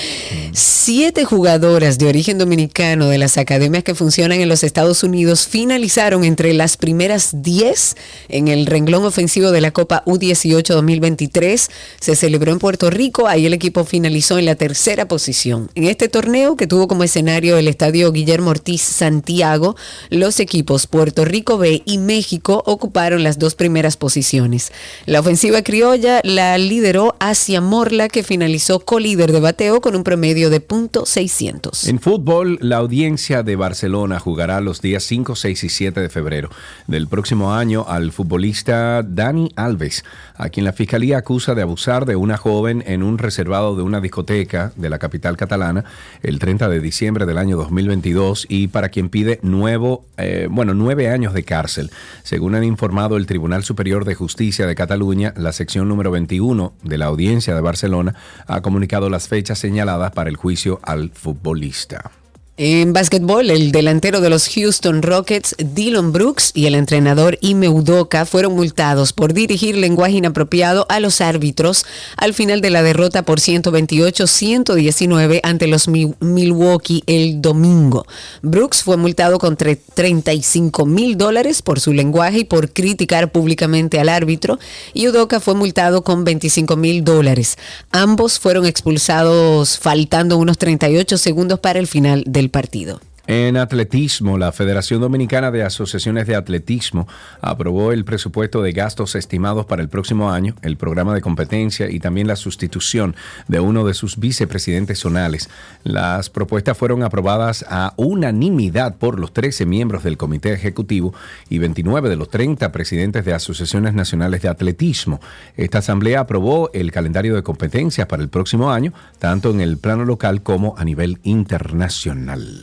Siete jugadoras de origen dominicano de las academias que funcionan en los Estados Unidos finalizaron entre las primeras 10 en el renglón ofensivo de la Copa U18 2023. Se celebró en Puerto Rico, ahí el equipo finalizó en la tercera posición. En este torneo, que tuvo como escenario el estadio Guillermo Ortiz Santiago, los equipos Puerto Rico B y México ocuparon las dos primeras posiciones. La ofensiva criolla la lideró Asia Morla, que finalizó colíder de bateo con un promedio de .600. En fútbol, la audiencia de Barcelona jugará los días 5, 6 y 7 de febrero del próximo año al futbolista Dani Alves, a quien la fiscalía acusa de abusar de una joven en un reservado de una discoteca de la capital catalana el 30 de diciembre del año 2022 y para quien pide nuevo, eh, bueno, nueve años de cárcel. Según han informado el Tribunal Superior de Justicia de Cataluña, la sección número 21 de la audiencia de Barcelona ha comunicado las fechas señaladas para el juicio al futbolista. En básquetbol, el delantero de los Houston Rockets, Dylan Brooks, y el entrenador Ime Udoka fueron multados por dirigir lenguaje inapropiado a los árbitros al final de la derrota por 128-119 ante los Mi- Milwaukee el domingo. Brooks fue multado con tre- 35 mil dólares por su lenguaje y por criticar públicamente al árbitro, y Udoka fue multado con 25 mil dólares. Ambos fueron expulsados faltando unos 38 segundos para el final del partido. En atletismo, la Federación Dominicana de Asociaciones de Atletismo aprobó el presupuesto de gastos estimados para el próximo año, el programa de competencia y también la sustitución de uno de sus vicepresidentes zonales. Las propuestas fueron aprobadas a unanimidad por los 13 miembros del Comité Ejecutivo y 29 de los 30 presidentes de asociaciones nacionales de atletismo. Esta asamblea aprobó el calendario de competencias para el próximo año, tanto en el plano local como a nivel internacional.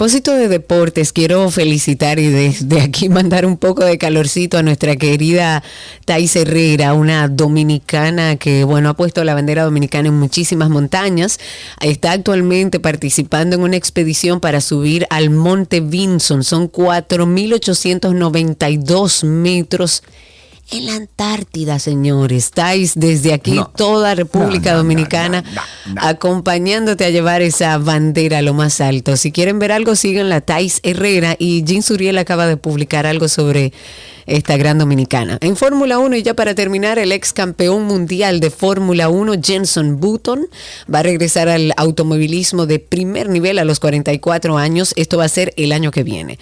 Propósito de deportes, quiero felicitar y desde <laughs> aquí mandar un poco de calorcito a nuestra querida Thais Herrera, una dominicana que, bueno, ha puesto la bandera dominicana en muchísimas montañas. Está actualmente participando en una expedición para subir al Monte Vinson. Son 4.892 metros. En la Antártida, señores. Estáis desde aquí, No. toda República No, no, no, Dominicana, acompañándote a llevar esa bandera a lo más alto. Si quieren ver algo, sigan la Thais Herrera y Jean Suriel acaba de publicar algo sobre esta gran dominicana. En Fórmula 1, y ya para terminar, el ex campeón mundial de Fórmula 1, Jenson Button, va a regresar al automovilismo de primer nivel a los 44 años. Esto va a ser el año que viene.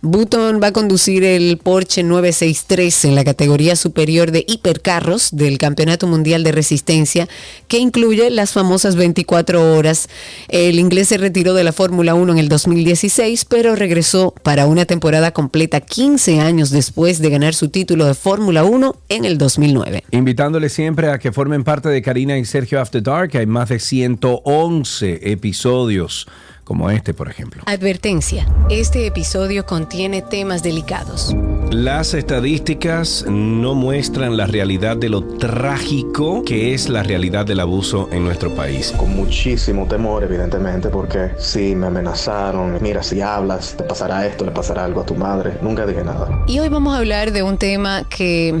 Button va a conducir el Porsche 963 en la categoría superior de hipercarros del Campeonato Mundial de Resistencia, que incluye las famosas 24 horas. El inglés se retiró de la Fórmula 1 en el 2016, pero regresó para una temporada completa 15 años después de ganar su título de Fórmula 1 en el 2009. Invitándole siempre a que formen parte de Karina y Sergio After Dark. Hay más de 111 episodios como este, por ejemplo. Advertencia, este episodio contiene temas delicados. Las estadísticas no muestran la realidad de lo trágico que es la realidad del abuso en nuestro país. Con muchísimo temor, evidentemente, porque sí, me amenazaron. Mira, si hablas, te pasará esto, le pasará algo a tu madre. Nunca dije nada. Y hoy vamos a hablar de un tema que,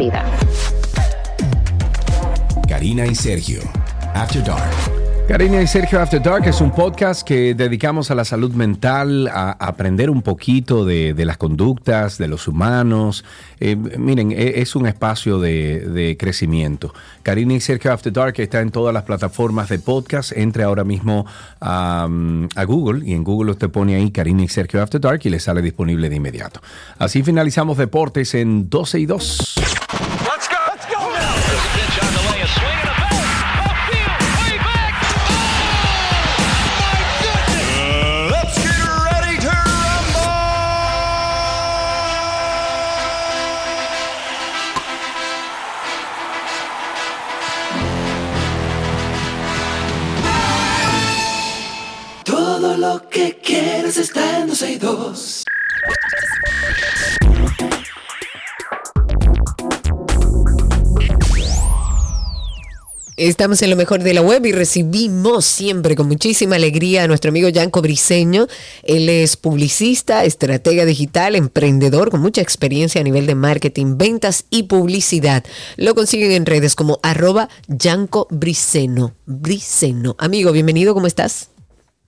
Karina y Sergio, After Dark. Karina y Sergio After Dark es un podcast que dedicamos a la salud mental, a aprender un poquito de, las conductas de los humanos. Eh, miren, e- es un espacio de, de crecimiento. Karina y Sergio After Dark está en todas las plataformas de podcast. Entre ahora mismo a, a Google y en Google usted pone ahí Karina y Sergio After Dark y le sale disponible de inmediato. Así finalizamos deportes en 12 y 2. Que quieres está en 262. Estamos en lo mejor de la web y recibimos siempre con muchísima alegría a nuestro amigo Yanko Briseño. Él es publicista, estratega digital, emprendedor con mucha experiencia a nivel de marketing, ventas y publicidad. Lo consiguen en redes como arroba Yanko Briceno. Briceno. Amigo, bienvenido, ¿cómo estás?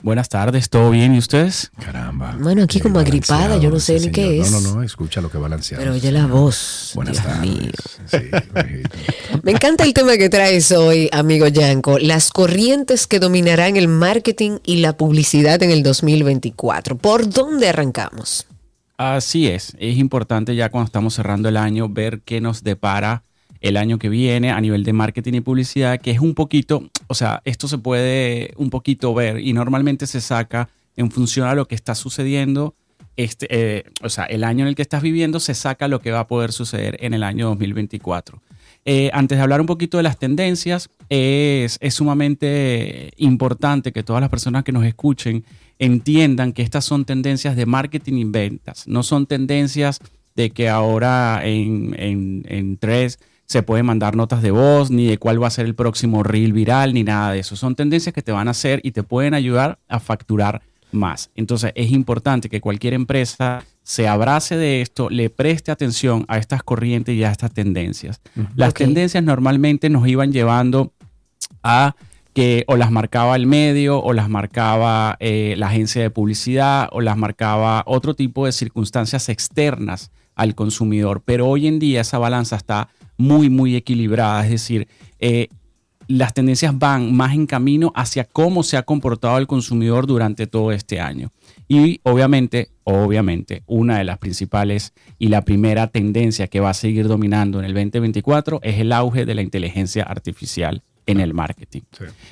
Buenas tardes, ¿todo bien? ¿Y ustedes? Caramba. Bueno, aquí como agripada, yo no sé ni qué es. No, no, no, escucha lo que balanceado. Pero oye la voz. Buenas Dios tardes. mío. Sí, Me encanta el tema que traes hoy, amigo Yanko, las corrientes que dominarán el marketing y la publicidad en el 2024. ¿Por dónde arrancamos? Así es, es importante ya cuando estamos cerrando el año ver qué nos depara el año que viene a nivel de marketing y publicidad, que es un poquito, o sea, esto se puede un poquito ver y normalmente se saca en función a lo que está sucediendo, este, eh, o sea, el año en el que estás viviendo se saca lo que va a poder suceder en el año 2024. Eh, antes de hablar un poquito de las tendencias, es, es sumamente importante que todas las personas que nos escuchen entiendan que estas son tendencias de marketing y ventas, no son tendencias de que ahora en, en, en tres se puede mandar notas de voz, ni de cuál va a ser el próximo reel viral, ni nada de eso. Son tendencias que te van a hacer y te pueden ayudar a facturar más. Entonces es importante que cualquier empresa se abrace de esto, le preste atención a estas corrientes y a estas tendencias. Las tendencias normalmente nos iban llevando a que o las marcaba el medio o las marcaba eh, la agencia de publicidad o las marcaba otro tipo de circunstancias externas al consumidor. Pero hoy en día esa balanza está muy, muy equilibrada. Es decir, eh, las tendencias van más en camino hacia cómo se ha comportado el consumidor durante todo este año. Y obviamente, obviamente, una de las principales y la primera tendencia que va a seguir dominando en el 2024 es el auge de la inteligencia artificial en el marketing.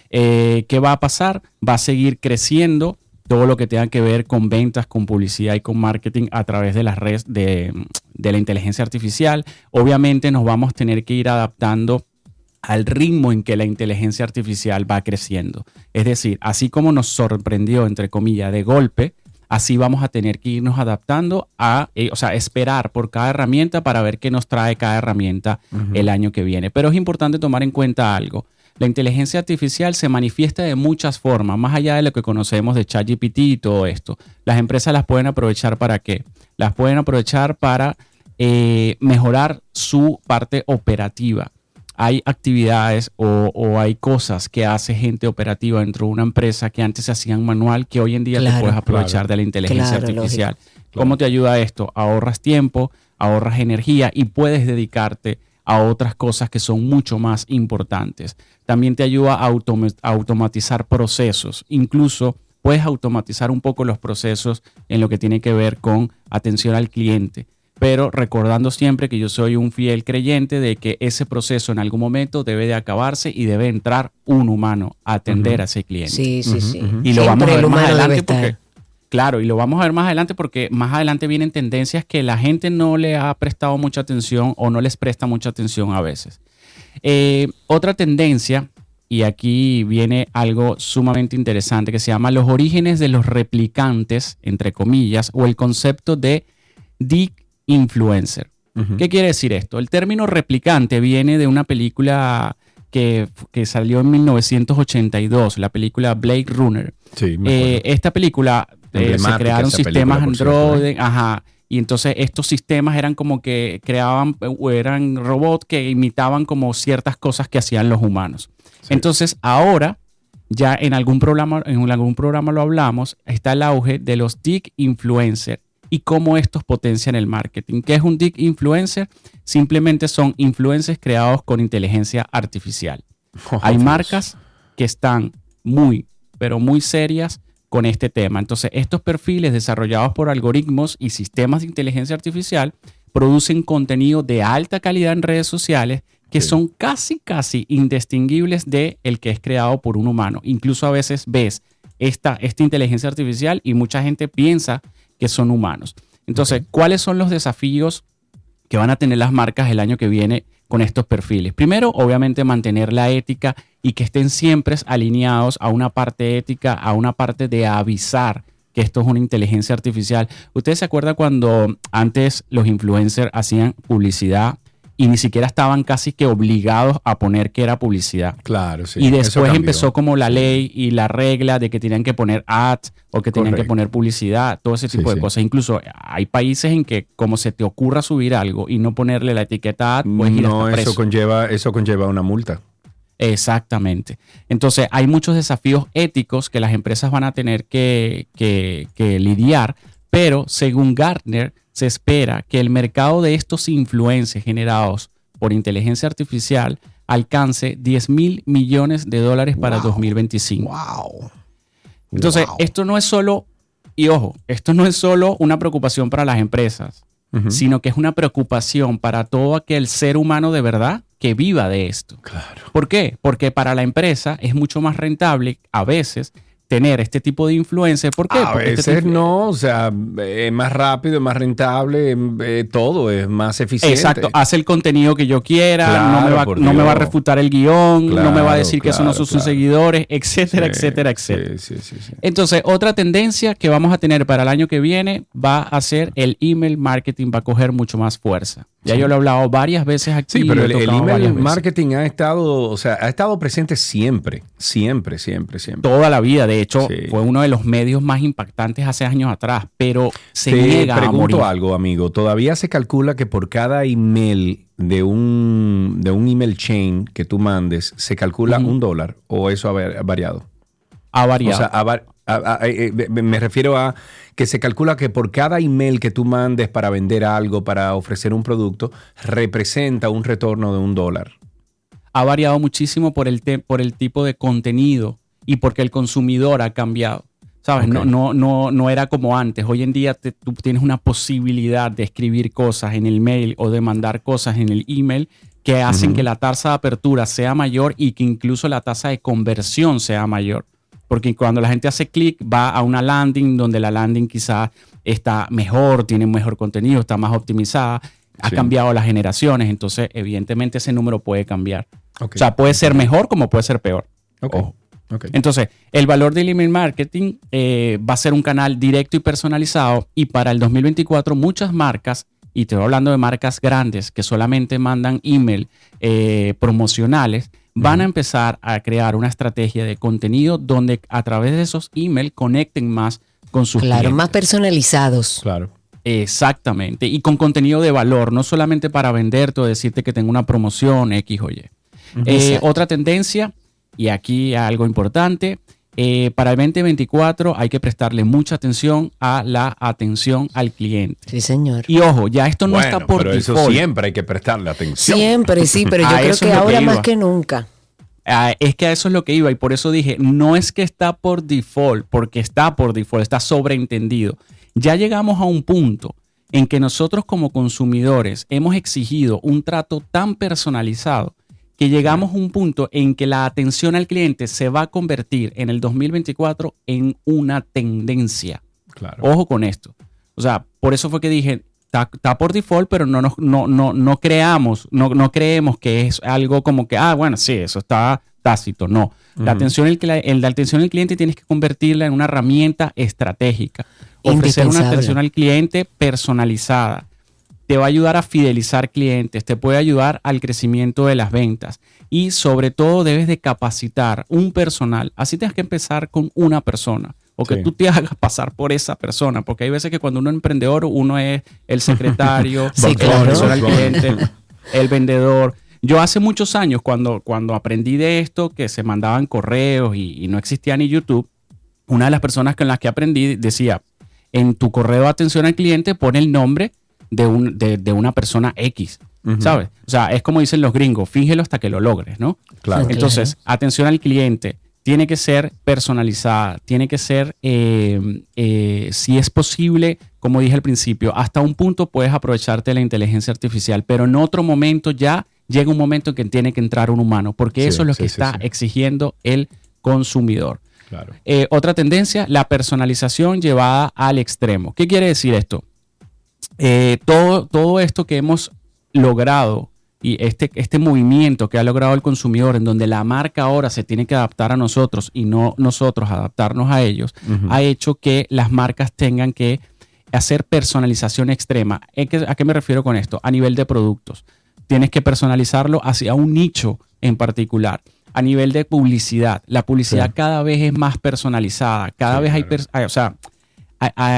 Eh, ¿Qué va a pasar? Va a seguir creciendo todo lo que tenga que ver con ventas, con publicidad y con marketing a través de las redes de, de la inteligencia artificial. Obviamente nos vamos a tener que ir adaptando al ritmo en que la inteligencia artificial va creciendo. Es decir, así como nos sorprendió, entre comillas, de golpe, así vamos a tener que irnos adaptando a, eh, o sea, esperar por cada herramienta para ver qué nos trae cada herramienta el año que viene. Pero es importante tomar en cuenta algo. La inteligencia artificial se manifiesta de muchas formas, más allá de lo que conocemos de ChatGPT y todo esto. Las empresas las pueden aprovechar para qué? Las pueden aprovechar para eh, mejorar su parte operativa. Hay actividades o, o hay cosas que hace gente operativa dentro de una empresa que antes se hacían manual, que hoy en día Claro, te puedes aprovechar claro. de la inteligencia Claro, artificial. ¿Cómo te ayuda esto? Ahorras tiempo, ahorras energía y puedes dedicarte a otras cosas que son mucho más importantes. También te ayuda a automa- a automatizar procesos. Incluso puedes automatizar un poco los procesos en lo que tiene que ver con atención al cliente. Pero recordando siempre que yo soy un fiel creyente de que ese proceso en algún momento debe de acabarse y debe entrar un humano a atender a ese cliente. Sí, sí, sí. Y lo vamos a ver más adelante porque Claro, y lo vamos a ver más adelante porque más adelante vienen tendencias que la gente no le ha prestado mucha atención o no les presta mucha atención a veces. Eh, otra tendencia, y aquí viene algo sumamente interesante que se llama los orígenes de los replicantes, entre comillas, o el concepto de dick influencer. ¿Qué quiere decir esto? El término replicante viene de una película que, que salió en 1982, la película Blade Runner. Sí, me Eh, esta película eh, se crearon sistemas cierto, ¿eh? Android, ajá, y entonces estos sistemas eran como que creaban, o eran robots que imitaban como ciertas cosas que hacían los humanos. Entonces ahora, ya en algún programa, en algún programa lo hablamos, está el auge de los dick influencers y cómo estos potencian el marketing. ¿Qué es un dick influencer? Simplemente son influencers creados con inteligencia artificial. <laughs> Hay marcas que están muy, pero muy serias con este tema. Entonces, estos perfiles desarrollados por algoritmos y sistemas de inteligencia artificial producen contenido de alta calidad en redes sociales que son casi, casi indistinguibles de el que es creado por un humano. Incluso a veces ves esta, esta inteligencia artificial y mucha gente piensa que son humanos. Entonces, ¿cuáles son los desafíos que van a tener las marcas el año que viene con estos perfiles? Primero, obviamente, mantener la ética y que estén siempre alineados a una parte ética, a una parte de avisar que esto es una inteligencia artificial. ¿Ustedes se acuerdan cuando antes los influencers hacían publicidad y ni siquiera estaban casi que obligados a poner que era publicidad? Claro, sí. y después empezó como la ley y la regla de que tenían que poner ads o que tenían que poner publicidad, todo ese Sí, tipo de sí. cosas. Incluso hay países en que como se te ocurra subir algo y no ponerle la etiqueta ad, puedes ir No, eso conlleva, eso conlleva una multa. Exactamente. Entonces, hay muchos desafíos éticos que las empresas van a tener que, que- que lidiar, pero según Gartner, se espera que el mercado de estos influencers generados por inteligencia artificial alcance 10 mil millones de dólares para 2025. Entonces, esto no es solo, y ojo, esto no es solo una preocupación para las empresas, sino que es una preocupación para todo aquel ser humano de verdad que viva de esto. Claro. ¿Por qué? Porque para la empresa es mucho más rentable a veces tener este tipo de influencer. ¿Por qué? A Porque este veces tipo- no, o sea, es más rápido, es más rentable, eh, todo es más eficiente. Exacto, hace el contenido que yo quiera, no, me Claro, va, no me va a refutar el guion, no me va a Claro, decir que esos no claro, son sus claro. seguidores, etcétera, Sí, etcétera, etcétera. sí, sí. Entonces, otra tendencia que vamos a tener para el año que viene va a ser el email marketing, va a coger mucho más fuerza. Ya yo lo he hablado varias veces aquí. Sí, pero el, el email veces. marketing ha estado, o sea, ha estado presente siempre, siempre, siempre, siempre. Toda la vida, de hecho, Sí. fue uno de los medios más impactantes hace años atrás, pero se Te niega a pregunto morir. algo, amigo. Todavía se calcula que por cada email de un, de un email chain que tú mandes, se calcula un dólar o eso ha va- ha variado. Ha variado. O sea, ha va- a- a- eh, eh, me refiero a que se calcula que por cada email que tú mandes para vender algo, para ofrecer un producto, representa un retorno de un dólar. ha variado muchísimo por el, por el tipo de contenido y porque el consumidor ha cambiado. ¿Sabes? No, no, no, no era como antes. Hoy en día te- tú tienes una posibilidad de escribir cosas en el mail o de mandar cosas en el email que hacen que la tasa de apertura sea mayor y que incluso la tasa de conversión sea mayor. Porque cuando la gente hace clic va a una landing donde la landing quizá está mejor, tiene mejor contenido, está más optimizada, ha Sí. cambiado las generaciones, entonces evidentemente ese número puede cambiar. O sea, puede ser mejor como puede ser peor. Ojo. Entonces, el valor del email marketing eh, va a ser un canal directo y personalizado y para el 2024 muchas marcas, y te voy hablando de marcas grandes que solamente mandan email eh, promocionales, van a empezar a crear una estrategia de contenido donde a través de esos emails conecten más con sus Claro, clientes. más personalizados. Claro. Exactamente. Y con contenido de valor, no solamente para venderte o decirte que tengo una promoción X o Y. Eh, otra tendencia, y aquí algo importante, eh, para el 2024 hay que prestarle mucha atención a la atención al cliente. Sí, señor. Y ojo, ya esto no Bueno, está por pero eso default. siempre hay que prestarle atención. Siempre, sí, <laughs> pero yo creo eso que ahora más que nunca. Ah, es que a eso es lo que iba y por eso dije, no es que está por default, porque está por default, está sobreentendido. Ya llegamos a un punto en que nosotros como consumidores hemos exigido un trato tan personalizado que llegamos a un punto en que la atención al cliente se va a convertir en el 2024 en una tendencia. Claro. Ojo con esto. O sea, por eso fue que dije, está, por default, pero no, nos- no, no, no creamos, no, no creemos que es algo como que, ah, bueno, sí, eso está tácito. No. La, atención al, cli- el, la atención al cliente tienes que convertirla en una herramienta estratégica. Ofrecer una atención al cliente personalizada. Te va a ayudar a fidelizar clientes, te puede ayudar al crecimiento de las ventas y sobre todo debes de capacitar un personal. Así tienes que empezar con una persona o que Sí. tú te <laughs> hagas pasar por esa persona, porque hay veces que cuando uno es emprendedor, uno es el secretario, <laughs> Sí, el claro. asesor al cliente, el vendedor. Yo hace muchos años, cuando, cuando aprendí de esto, que se mandaban correos y, y no existía ni YouTube, una de las personas con las que aprendí decía, en tu correo de atención al cliente pone el nombre de, un, de, de una persona X. ¿sabes? O sea, es como dicen los gringos, fíngelo hasta que lo logres, ¿no? Claro. Entonces, atención al cliente tiene que ser personalizada, tiene que ser, eh, eh, si es posible, como dije al principio, hasta un punto puedes aprovecharte de la inteligencia artificial, pero en otro momento ya llega un momento en que tiene que entrar un humano, porque Sí, eso es lo sí, que sí, está sí. exigiendo el consumidor. Claro. Eh, otra tendencia, la personalización llevada al extremo. ¿Qué quiere decir esto? Eh, todo, todo esto que hemos logrado y este, este movimiento que ha logrado el consumidor, en donde la marca ahora se tiene que adaptar a nosotros y no nosotros adaptarnos a ellos, ha hecho que las marcas tengan que hacer personalización extrema. ¿En qué- ¿A qué me refiero con esto? A nivel de productos. Tienes que personalizarlo hacia un nicho en particular. A nivel de publicidad, la publicidad Sí. cada vez es más personalizada. Cada vez hay, pers- hay- o sea,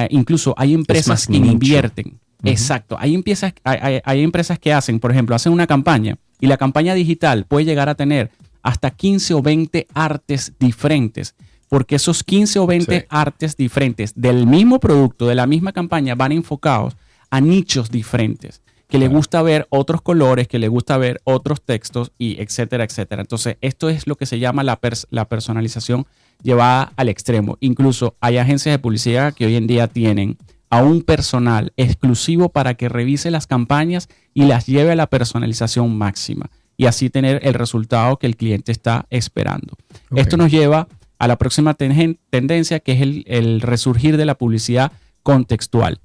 incluso hay empresas que invierten. Exacto. Hay empresas, hay, empresas que hacen, por ejemplo, hacen una campaña y la campaña digital puede llegar a tener hasta 15 o 20 artes diferentes. Porque esos 15 o 20 Sí. artes diferentes del mismo producto, de la misma campaña, van enfocados a nichos diferentes. Que le gusta ver otros colores, que le gusta ver otros textos y etcétera, etcétera. Entonces, esto es lo que se llama la, pers- la personalización llevada al extremo. Incluso hay agencias de publicidad que hoy en día tienen a un personal exclusivo para que revise las campañas y las lleve a la personalización máxima y así tener el resultado que el cliente está esperando. Esto nos lleva a la próxima tendencia que es el, el resurgir de la publicidad contextual.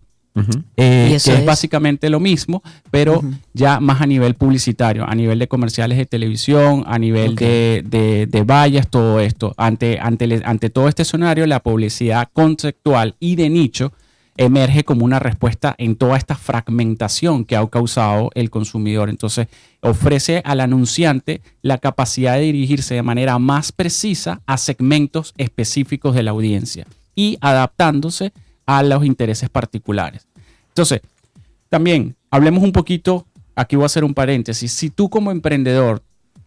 Eh, ¿Y eso que es, es? básicamente lo mismo, pero ya más a nivel publicitario, a nivel de comerciales de televisión, a nivel de, de- de vallas, todo esto. Ante, ante, ante todo este escenario, la publicidad conceptual y de nicho emerge como una respuesta en toda esta fragmentación que ha causado el consumidor. Entonces, ofrece al anunciante la capacidad de dirigirse de manera más precisa a segmentos específicos de la audiencia y adaptándose a los intereses particulares. Entonces, también hablemos un poquito, aquí voy a hacer un paréntesis, si tú como emprendedor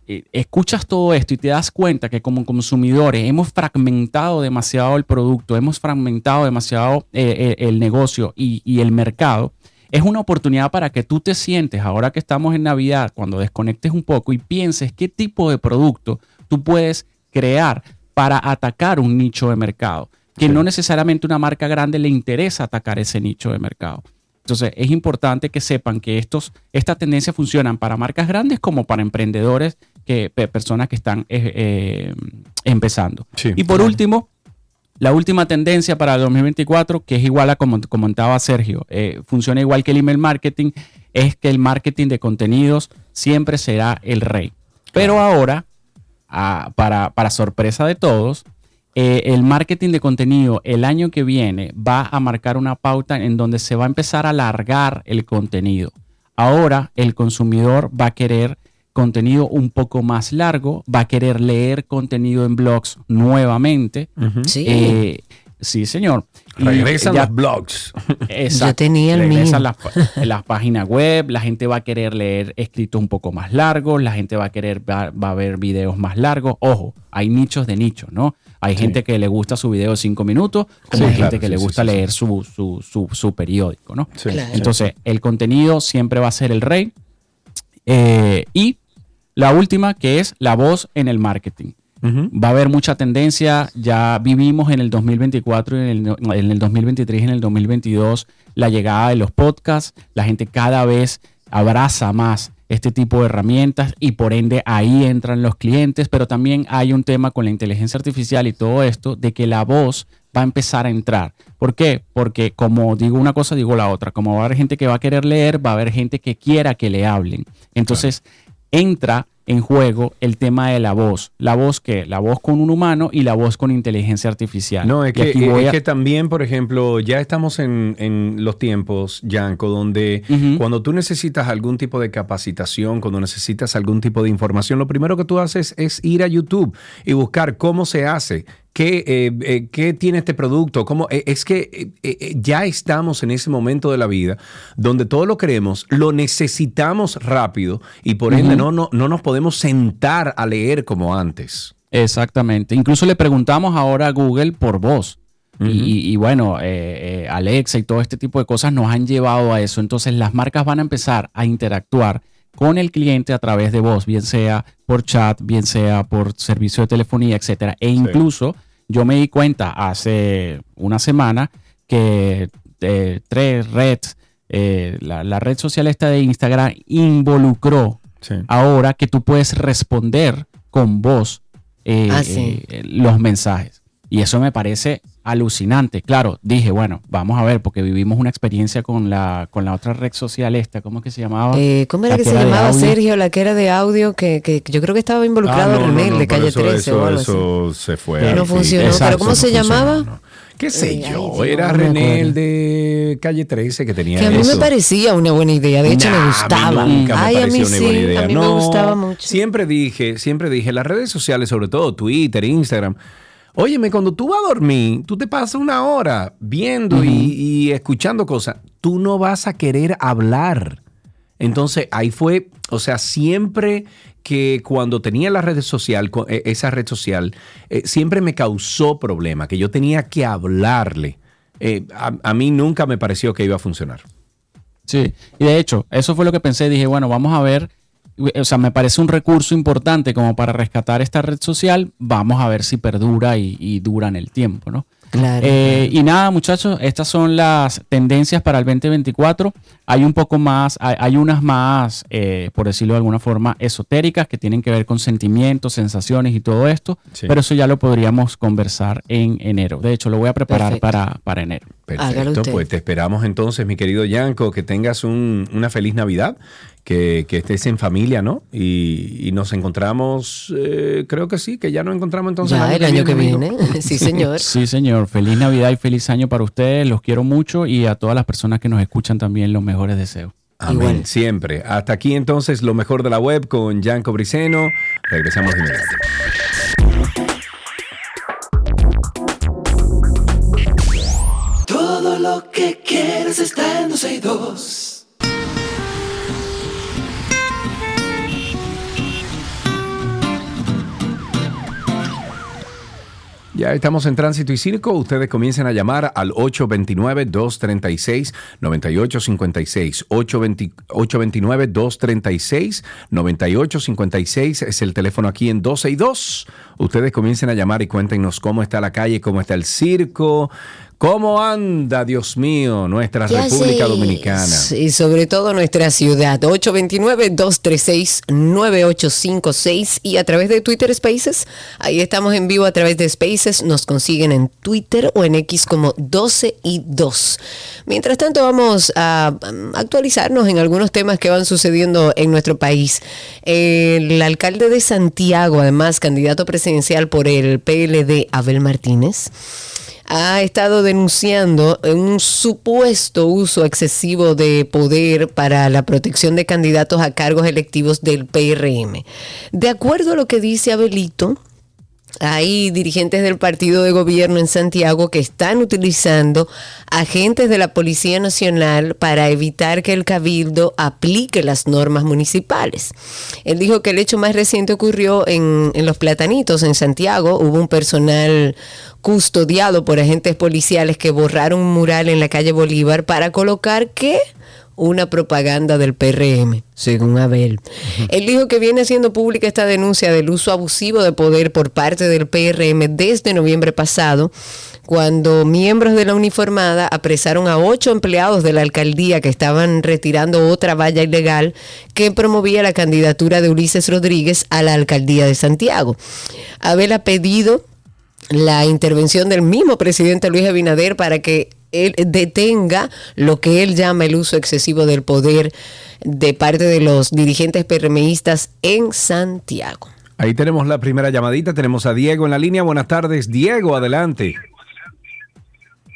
eh, escuchas todo esto y te das cuenta que como consumidores hemos fragmentado demasiado el producto, hemos fragmentado demasiado eh, eh, el negocio y, y el mercado, es una oportunidad para que tú te sientes, ahora que estamos en Navidad, cuando desconectes un poco y pienses qué tipo de producto tú puedes crear para atacar un nicho de mercado, que no necesariamente una marca grande le interesa atacar ese nicho de mercado. Entonces, es importante que sepan que estos, estas tendencias funcionan para marcas grandes como para emprendedores, que, pe- personas que están eh, eh, empezando. y por último, la última tendencia para el 2024, que es igual a como comentaba Sergio, eh, funciona igual que el email marketing, es que el marketing de contenidos siempre será el rey. Pero ahora, ah, para, para sorpresa de todos, eh, el marketing de contenido el año que viene va a marcar una pauta en donde se va a empezar a alargar el contenido. Ahora el consumidor va a querer contenido un poco más largo, va a querer leer contenido en blogs nuevamente. Sí. Eh, sí, señor. Regresan ya- los blogs. Exacto. Yo tenía el Regresan mío. las, las páginas web, la gente va a querer leer escritos un poco más largos, la gente va a querer, va, va a ver videos más largos. Ojo, hay nichos de nichos, ¿no? Hay Sí. gente que le gusta su video de cinco minutos, como Sí, hay claro, gente que sí, le gusta sí, sí. leer Su, su, su, su periódico, ¿no? Sí, Claro. Entonces, el contenido siempre va a ser el rey. Eh, y la última, que es la voz en el marketing. Va a haber mucha tendencia. Ya vivimos en el 2024, y en el, en el 2023 y en el 2022 la llegada de los podcasts. La gente cada vez abraza más este tipo de herramientas y por ende ahí entran los clientes, pero también hay un tema con la inteligencia artificial y todo esto de que la voz va a empezar a entrar. ¿Por qué? Porque como digo una cosa, digo la otra. Como va a haber gente que va a querer leer, va a haber gente que quiera que le hablen. Entonces entra en juego el tema de la voz. La voz que la voz con un humano y la voz con inteligencia artificial. No, es que, a- que también, por ejemplo, ya estamos en, en los tiempos, Yanko, donde cuando tú necesitas algún tipo de capacitación, cuando necesitas algún tipo de información, lo primero que tú haces es ir a YouTube y buscar cómo se hace. ¿Qué, eh, eh, qué tiene este producto? ¿Cómo? eh, es que ya estamos en ese momento de la vida donde todo lo queremos, lo necesitamos rápido y por ende no, no, no nos podemos sentar a leer como antes. Exactamente. Incluso le preguntamos ahora a Google por voz. Y- y, y bueno, Alexa y todo este tipo de cosas nos han llevado a eso. Entonces las marcas van a empezar a interactuar con el cliente a través de voz, bien sea por chat, bien sea por servicio de telefonía, etcétera. E incluso yo me di cuenta hace una semana que eh, tres redes, eh, la, la red social esta de Instagram involucró ahora que tú puedes responder con voz eh, Ah, sí. eh, los mensajes. Y eso me parece alucinante. Claro, dije, bueno, vamos a ver, porque vivimos una experiencia con la, con la otra red social esta, ¿cómo que se llamaba? Eh, ¿Cómo era La que se llamaba. Sergio? La que era de audio, que, que yo creo que estaba involucrado Ah, en no, el no, mail no, de Calle eso, 13 eso, o algo así. eso se fue. No funcionó. Exacto, ¿Pero cómo se funcionó, llamaba? no. ¿Qué sé Eh, yo? ay, Era René el de Calle 13 que tenía Que a mí eso. me parecía una buena idea, de hecho Nah, me a mí gustaba. nunca me Ay, a mí pareció una buena sí, idea. a mí me gustaba mucho. Siempre dije, siempre dije, las redes sociales, sobre todo Twitter, Instagram. Óyeme, cuando tú vas a dormir, tú te pasas una hora viendo y, y escuchando cosas. Tú no vas a querer hablar. Entonces, ahí fue, o sea, siempre que cuando tenía la red social, eh, esa red social, eh, siempre me causó problema, que yo tenía que hablarle. Eh, a, a mí nunca me pareció que iba a funcionar. Sí, y de hecho, eso fue lo que pensé. Dije, bueno, vamos a ver. O sea, me parece un recurso importante como para rescatar esta red social. Vamos a ver si perdura y, y dura en el tiempo, ¿no? Claro. Eh, y nada, muchachos, estas son las tendencias para el 2024. Hay un poco más, hay, hay unas más, eh, por decirlo de alguna forma, esotéricas que tienen que ver con sentimientos, sensaciones y todo esto, Sí. pero eso ya lo podríamos conversar en enero. De hecho, lo voy a preparar para, para enero. Perfecto, pues te esperamos entonces, mi querido Yanko, que tengas un- una feliz Navidad, que, que estés en familia, ¿no? Y, y nos encontramos, eh, creo que sí, que ya nos encontramos entonces Ya, el año que viene. <laughs> Sí, señor. Sí, señor. Feliz Navidad y feliz año para ustedes. Los quiero mucho y a todas las personas que nos escuchan también los mejores deseos. Amén, Igual. siempre. Hasta aquí entonces lo mejor de la web con Yanko Briceno. Regresamos de inmediato. Todo lo que quieres está en 262. Ya estamos en Tránsito y Circo. Ustedes comiencen a llamar al 829-236-9856. 829-236-9856 es el teléfono aquí en 12 y 2. Ustedes comiencen a llamar y cuéntenos cómo está la calle, cómo está el circo, cómo anda, Dios mío, nuestra ¿Qué República? Dominicana. Y sobre todo nuestra ciudad, 829-236-9856 y a través de Twitter Spaces, ahí estamos en vivo a través de Spaces, nos consiguen en Twitter o en X como 12 y 2. Mientras tanto vamos a um, actualizarnos en algunos temas que van sucediendo en nuestro país. El alcalde de Santiago, además candidato presidencial por el PLD, Abel Martínez, ha estado denunciando un supuesto uso excesivo de poder para la protección de candidatos a cargos electivos del PRM. De acuerdo a lo que dice Abelito, hay dirigentes del partido de gobierno en Santiago que están utilizando agentes de la Policía Nacional para evitar que el cabildo aplique las normas municipales. Él dijo que el hecho más reciente ocurrió en, en Los Platanitos, en Santiago. Hubo un personal custodiado por agentes policiales que borraron un mural en la calle Bolívar para colocar que una propaganda del PRM, según Abel. Él dijo que viene siendo pública esta denuncia del uso abusivo de poder por parte del PRM desde noviembre pasado, cuando miembros de la uniformada apresaron a ocho empleados de la alcaldía que estaban retirando otra valla ilegal que promovía la candidatura de Ulises Rodríguez a la alcaldía de Santiago. Abel ha pedido la intervención del mismo presidente Luis Abinader para que él detenga lo que él llama el uso excesivo del poder de parte de los dirigentes PRMistas en Santiago. Ahí tenemos la primera llamadita. Tenemos a Diego en la línea. Buenas tardes, Diego, adelante.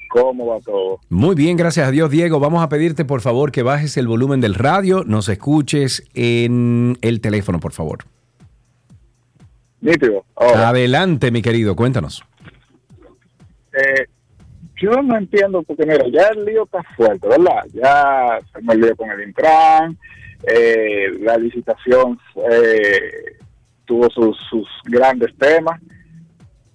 ¿Cómo va todo? Muy bien, gracias a Dios, Diego. Vamos a pedirte, por favor, que bajes el volumen del radio, nos escuches en el teléfono, por favor. Nítido. Ahora, Adelante, mi querido, cuéntanos. eh, yo no entiendo porque, mira, ya el lío está fuerte, ¿verdad? Ya se me lío con el Intran, eh, la licitación eh, tuvo sus, sus grandes temas.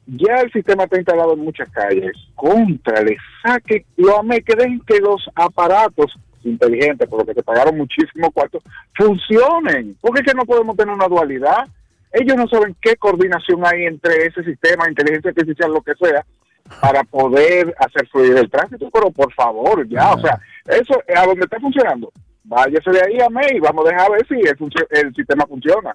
Ya el sistema está instalado en muchas calles. Contra, le saque, lo amé, que dejen que los aparatos inteligentes, por lo que te pagaron muchísimo cuarto, funcionen. Porque es que no podemos tener una dualidad. Ellos no saben qué coordinación hay entre ese sistema, inteligencia artificial, lo que sea, para poder hacer fluir el tránsito, pero por favor, ya, o sea, eso a donde está funcionando, váyase de ahí a May y vamos a dejar ver si el, el sistema funciona.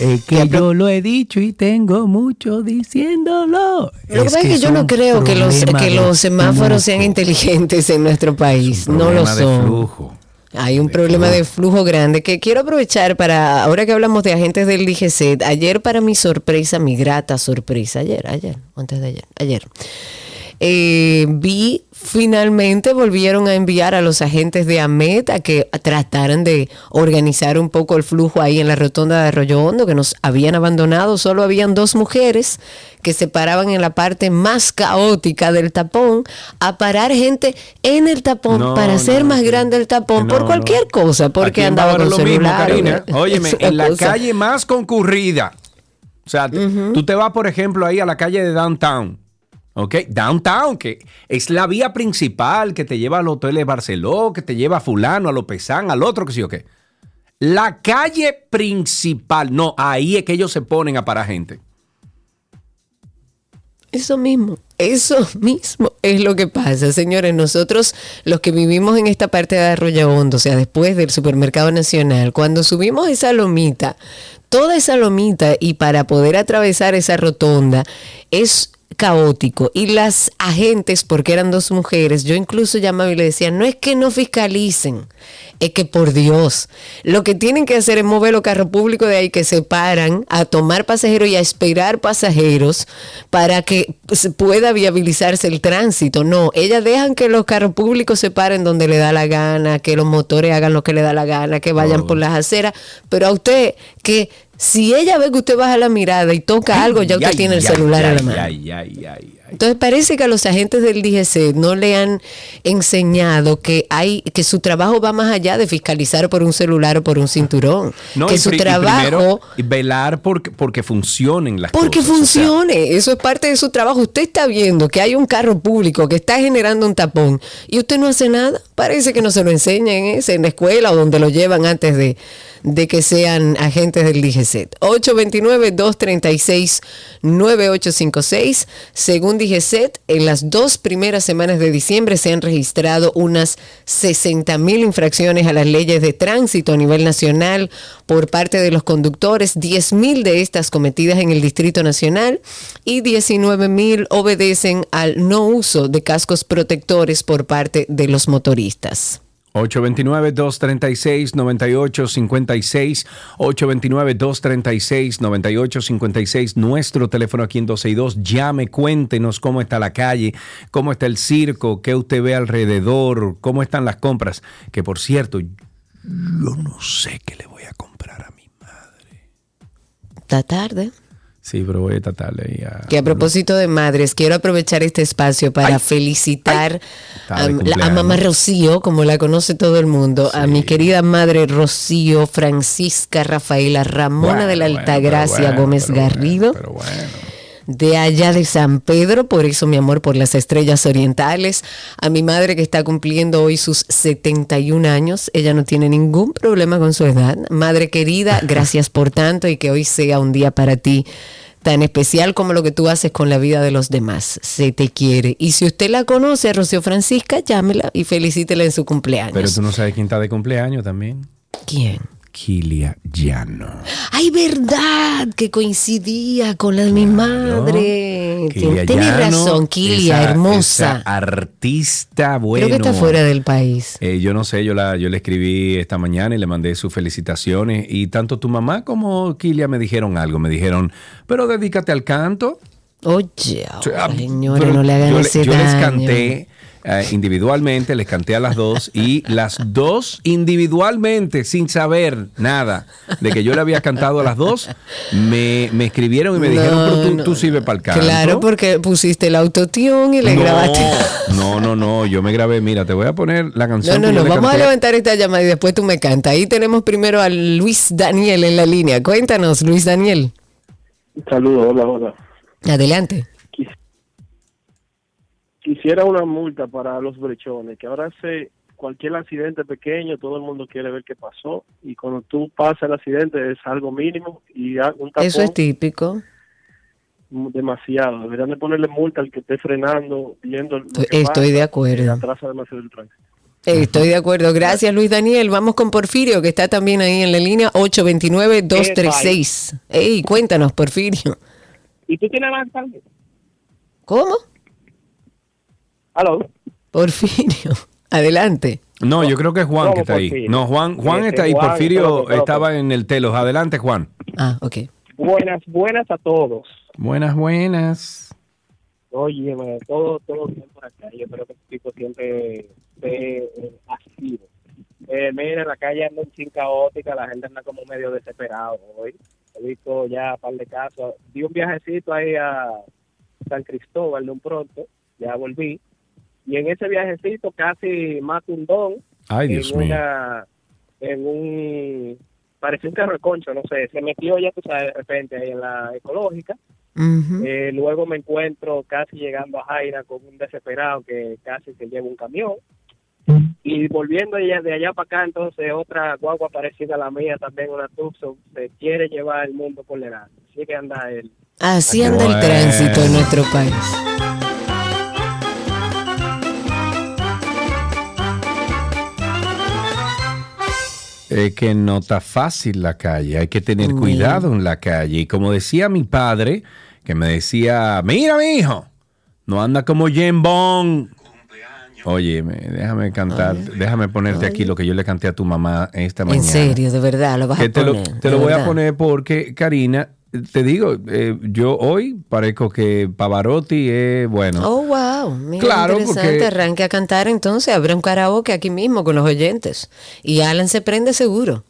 Es que yo lo he dicho y tengo mucho diciéndolo. Lo es que, yo no creo que los, que los semáforos sean inteligentes en nuestro país. No lo son. De. Hay un problema de flujo grande que quiero aprovechar para, ahora que hablamos de agentes del DGC, ayer para mi sorpresa, mi grata sorpresa, ayer, ayer, antes de ayer, ayer, eh, vi finalmente volvieron a enviar a los agentes de AMET a que trataran de organizar un poco el flujo ahí en la rotonda de Arroyo Hondo, que nos habían abandonado. Solo habían dos mujeres que se paraban en la parte más caótica del tapón a parar gente en el tapón No, para hacer no, más grande el tapón No, por cualquier cosa, porque andaba con lo mismo, celular. Karina. <laughs> Es Óyeme, en la cosa. calle más concurrida. O sea, tú te vas, por ejemplo, ahí a la calle de Downtown. ¿Ok? Downtown, que es la vía principal que te lleva al Hotel de Barceló, que te lleva a fulano, a Lopezán, al otro, que sí o qué. La calle principal, no, ahí es que ellos se ponen a parar gente. Eso mismo, eso <laughs> mismo es lo que pasa, señores. Nosotros, los que vivimos en esta parte de Arroyo Hondo, o sea, después del supermercado nacional, cuando subimos esa lomita, toda esa lomita y para poder atravesar esa rotonda es caótico. Y las agentes porque eran dos mujeres yo incluso llamaba y le decía no es que no fiscalicen es que por Dios lo que tienen que hacer es mover los carros públicos de ahí que se paran a tomar pasajeros y a esperar pasajeros para que se pueda viabilizarse el tránsito no ellas dejan que los carros públicos se paren donde le da la gana que los motores hagan lo que le da la gana que vayan por las aceras. Pero a usted que si ella ve que usted baja la mirada y toca algo, ya usted Ay, tiene el celular ay, a la mano. ay, ay, ay, ay. Entonces parece que a los agentes del DGC no le han enseñado que hay que su trabajo va más allá de fiscalizar por un celular o por un cinturón. No, que su trabajo y velar porque, porque funcionen las porque cosas. o sea, funcione, eso es parte de su trabajo. Usted está viendo que hay un carro público que está generando un tapón y usted no hace nada. Parece que no se lo enseñan ese en la escuela o donde lo llevan antes de, de que sean agentes del DGCET. 829-236-9856. Según DGCET, en las dos primeras semanas de diciembre se han registrado unas 60 mil infracciones a las leyes de tránsito a nivel nacional por parte de los conductores, 10 mil de estas cometidas en el Distrito Nacional y 19 mil obedecen al no uso de cascos protectores por parte de los motoristas. 829-236-9856, 829-236-9856, nuestro teléfono aquí en 12 y 2. Llame, cuéntenos cómo está la calle, cómo está el circo, qué usted ve alrededor, cómo están las compras. Que por cierto, yo no sé qué le voy a comprar a mí. Está tarde. Sí, pero voy a tratarle ahí a... Que a propósito de madres, quiero aprovechar este espacio para felicitar a, de mamá Rocío, como la conoce todo el mundo, a mi querida madre Rocío Francisca Rafaela Ramona Bueno, de la bueno, Altagracia bueno, Gómez pero Garrido. De allá de San Pedro, por eso mi amor por las estrellas orientales. A mi madre que está cumpliendo hoy sus 71 años. Ella no tiene ningún problema con su edad. Madre querida, <laughs> gracias por tanto y que hoy sea un día para ti tan especial como lo que tú haces con la vida de los demás. Se te quiere. Y si usted la conoce, a Rocío Francisca, llámela y felicítela en su cumpleaños. Pero tú no sabes quién está de cumpleaños también. ¿Quién? Kilia Llano. Ay, verdad, que coincidía con la de mi madre. Kilia Tienes Llano, razón, Kilia, esa- hermosa. esa artista bueno. Creo que está fuera del país. Eh, yo no sé, yo, la, yo le escribí esta mañana y le mandé sus felicitaciones. Y tanto tu mamá como Kilia me dijeron algo. Me dijeron, pero dedícate al canto. Oye, ah, señores, pero no le hagan yo, ese yo les canté eh, individualmente, les canté a las dos y las dos individualmente, sin saber nada de que yo le había cantado a las dos, me, me escribieron y me dijeron, No, pero tú, no, tú sirves para el canto. Claro, porque pusiste el autotune y le no, grabaste. No, no, no, yo me grabé, mira, te voy a poner la No, canción. no, no, le vamos a levantar esta llamada y después tú me cantas. Ahí tenemos primero a Luis Daniel en la línea. Cuéntanos, Luis Daniel. Saludos, hola, hola. Adelante. Quisiera una multa para los brechones, que ahora hace cualquier accidente pequeño, todo el mundo quiere ver qué pasó, y cuando tú pasas el accidente es algo mínimo y un tapón Eso es típico. demasiado. Deberían de ponerle multa al que esté frenando, viendo que Estoy pasa, de acuerdo. atrasa demasiado el tránsito. Estoy de acuerdo. Gracias, Luis Daniel. Vamos con Porfirio, que está también ahí en la línea 829-236. Ey, cuéntanos, Porfirio. ¿Y tú tienes más también? ¿Cómo? ¿Aló? Porfirio, <laughs> adelante. No, yo creo que es Juan ¿Cómo que está ahí. No, Juan, Juan Este, está ahí. Juan, Porfirio estaba en el telos. Adelante, Juan. Ah, ok. Buenas, buenas a todos. Buenas, buenas. Oye, me- todo, todo bien por acá. Yo espero que este tipo siempre esté eh, activo. Eh, mira, la calle anda un chin caótica, la gente anda como medio desesperado hoy. He visto ya un par de casos. Di un viajecito ahí a San Cristóbal de un pronto, ya volví. Y en ese viajecito casi mato un don. Ay, en Dios mío. una- En un... Parecía un carro de concho, no sé. Se metió ya, tú sabes, de repente ahí en la ecológica. Eh, luego me encuentro casi llegando a Jaira con un desesperado que casi se lleva un camión. Y volviendo allá, de allá para acá, entonces otra guagua parecida a la mía, también una Tucson, se quiere llevar el mundo por delante. Así que anda él. Así anda el tránsito en nuestro país. Es que no está fácil la calle, hay que tener cuidado en la calle. Y como decía mi padre, que me decía, mira mi hijo, no anda como Jim Bond. Oye, me- déjame cantar, déjame ponerte aquí lo que yo le canté a tu mamá esta mañana. En serio, de verdad, lo vas Que a te lo, poner. te lo voy a poner porque, Karina, te digo, eh, yo hoy parezco que Pavarotti es bueno. Oh, wow. Mira, Claro, interesante. porque- Arranque a cantar entonces. Habrá un karaoke aquí mismo con los oyentes. Y Alan se prende seguro.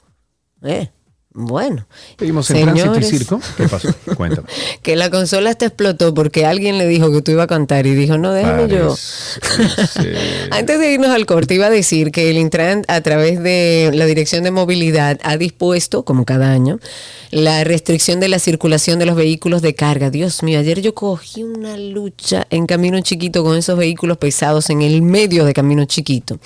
Eh, bueno. Seguimos en tránsito y circo. <laughs> ¿Qué pasó? Cuéntame. Que la consola hasta explotó porque alguien le dijo que tú ibas a cantar y dijo, no, déjame yo. <laughs> Antes de irnos al corte, iba a decir que el Intran, a través de la Dirección de Movilidad, ha dispuesto, como cada año, la restricción de la circulación de los vehículos de carga. Dios mío, ayer yo cogí una lucha en Camino Chiquito con esos vehículos pesados en el medio de Camino Chiquito.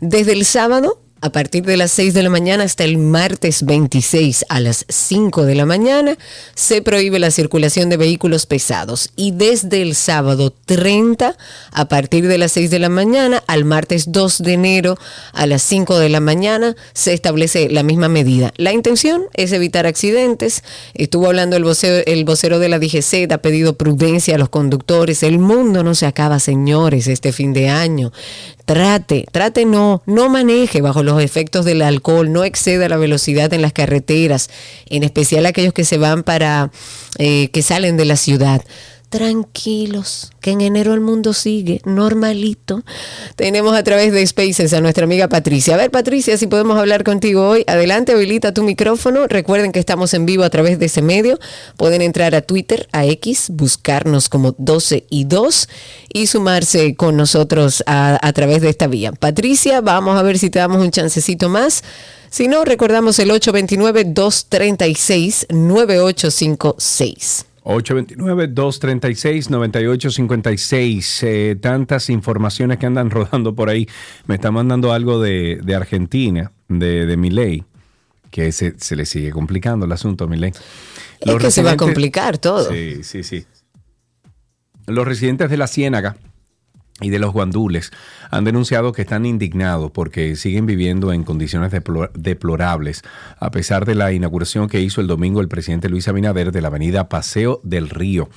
Desde el sábado. A partir de las 6 de la mañana hasta el martes 26 a las 5 de la mañana se prohíbe la circulación de vehículos pesados y desde el sábado 30 a partir de las 6 de la mañana al martes 2 de enero a las 5 de la mañana se establece la misma medida. La intención es evitar accidentes. Estuvo hablando el vocero, el vocero de la DGC, ha pedido prudencia a los conductores. El mundo no se acaba, señores, este fin de año. Trate, trate no, no maneje bajo los efectos del alcohol, no exceda la velocidad en las carreteras, en especial aquellos que se van para, eh, que salen de la ciudad. Tranquilos, que en enero el mundo sigue normalito. Tenemos a través de Spaces a nuestra amiga Patricia. A ver, Patricia, si podemos hablar contigo hoy. Adelante, habilita tu micrófono. Recuerden que estamos en vivo a través de ese medio. Pueden entrar a Twitter, a X, buscarnos como 12 y 2 y sumarse con nosotros a, a través de esta vía. Patricia, vamos a ver si te damos un chancecito más. Si no, recordamos el 829-236-9856. 829-236-9856. Eh, tantas informaciones que andan <laughs> rodando por ahí. Me está mandando algo de, de Argentina, de, de Milei, que se, se le sigue complicando el asunto a Milei. Es que se va a complicar todo. Sí, sí, sí. Los residentes de la Ciénaga y de los guandules han denunciado que están indignados porque siguen viviendo en condiciones deplor- deplorables, a pesar de la inauguración que hizo el domingo el presidente Luis Abinader de la avenida Paseo del Río.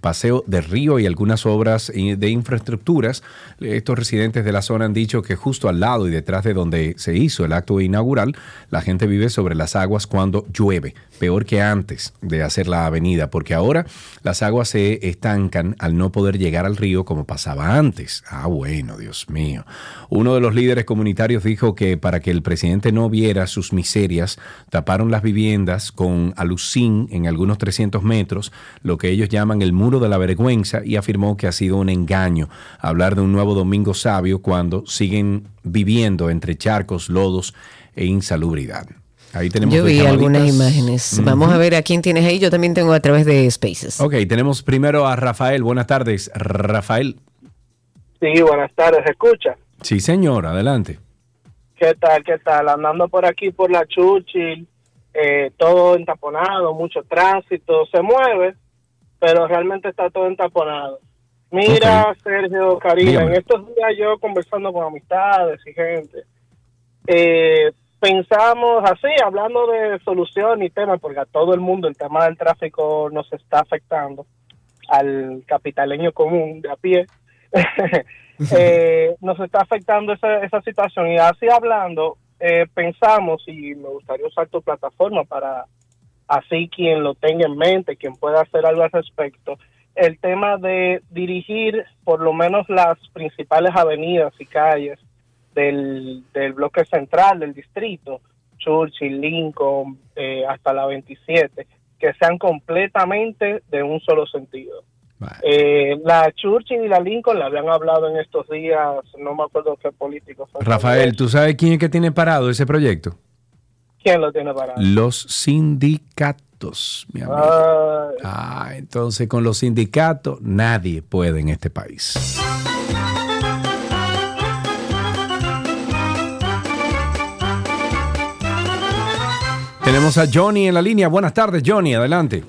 Paseo del Río y algunas obras eh, de infraestructuras. Estos residentes de la zona han dicho que justo al lado y detrás de donde se hizo el acto inaugural, la gente vive sobre las aguas cuando llueve, peor que antes de hacer la avenida, porque ahora las aguas se estancan al no poder llegar al río como pasaba antes. Ah, bueno, Dios mío. Uno de los líderes comunitarios dijo que para que el presidente no viera sus miserias, taparon las viviendas con alucín en algunos 300 metros, lo que ellos llaman el muro de la vergüenza, y afirmó que ha sido un engaño hablar de un nuevo domingo sabio cuando siguen viviendo entre charcos, lodos e insalubridad. Ahí tenemos Yo vi algunas imágenes. Vamos a ver a quién tienes ahí. Yo también tengo a través de Spaces. Ok, tenemos primero a Rafael. Buenas tardes, Rafael. Sí, buenas tardes, ¿se escucha? Sí, señor, adelante. ¿Qué tal, qué tal? Andando por aquí, por la Churchill, eh, todo entaponado, mucho tránsito, se mueve, pero realmente está todo entaponado. Mira, Sergio, Karina, en estos días yo conversando con amistades y gente, eh, pensamos así, hablando de solución y temas, porque a todo el mundo el tema del tráfico nos está afectando, al capitaleño común de a pie, <laughs> <laughs> eh, nos está afectando esa, esa situación. Y así hablando, eh, pensamos, y me gustaría usar tu plataforma para así quien lo tenga en mente, quien pueda hacer algo al respecto, el tema de dirigir por lo menos las principales avenidas y calles del, del bloque central del distrito, Churchill, Lincoln, eh, hasta la 27, que sean completamente de un solo sentido. Eh, la Churchill y la Lincoln la habían hablado en estos días, no me acuerdo qué político fue. Rafael, ¿tú sabes quién es que tiene parado ese proyecto? ¿Quién lo tiene para? Los sindicatos, mi amigo. Ah, Ah, entonces con los sindicatos nadie puede en este país. Tenemos a Johnny en la línea. Buenas tardes, Johnny, adelante.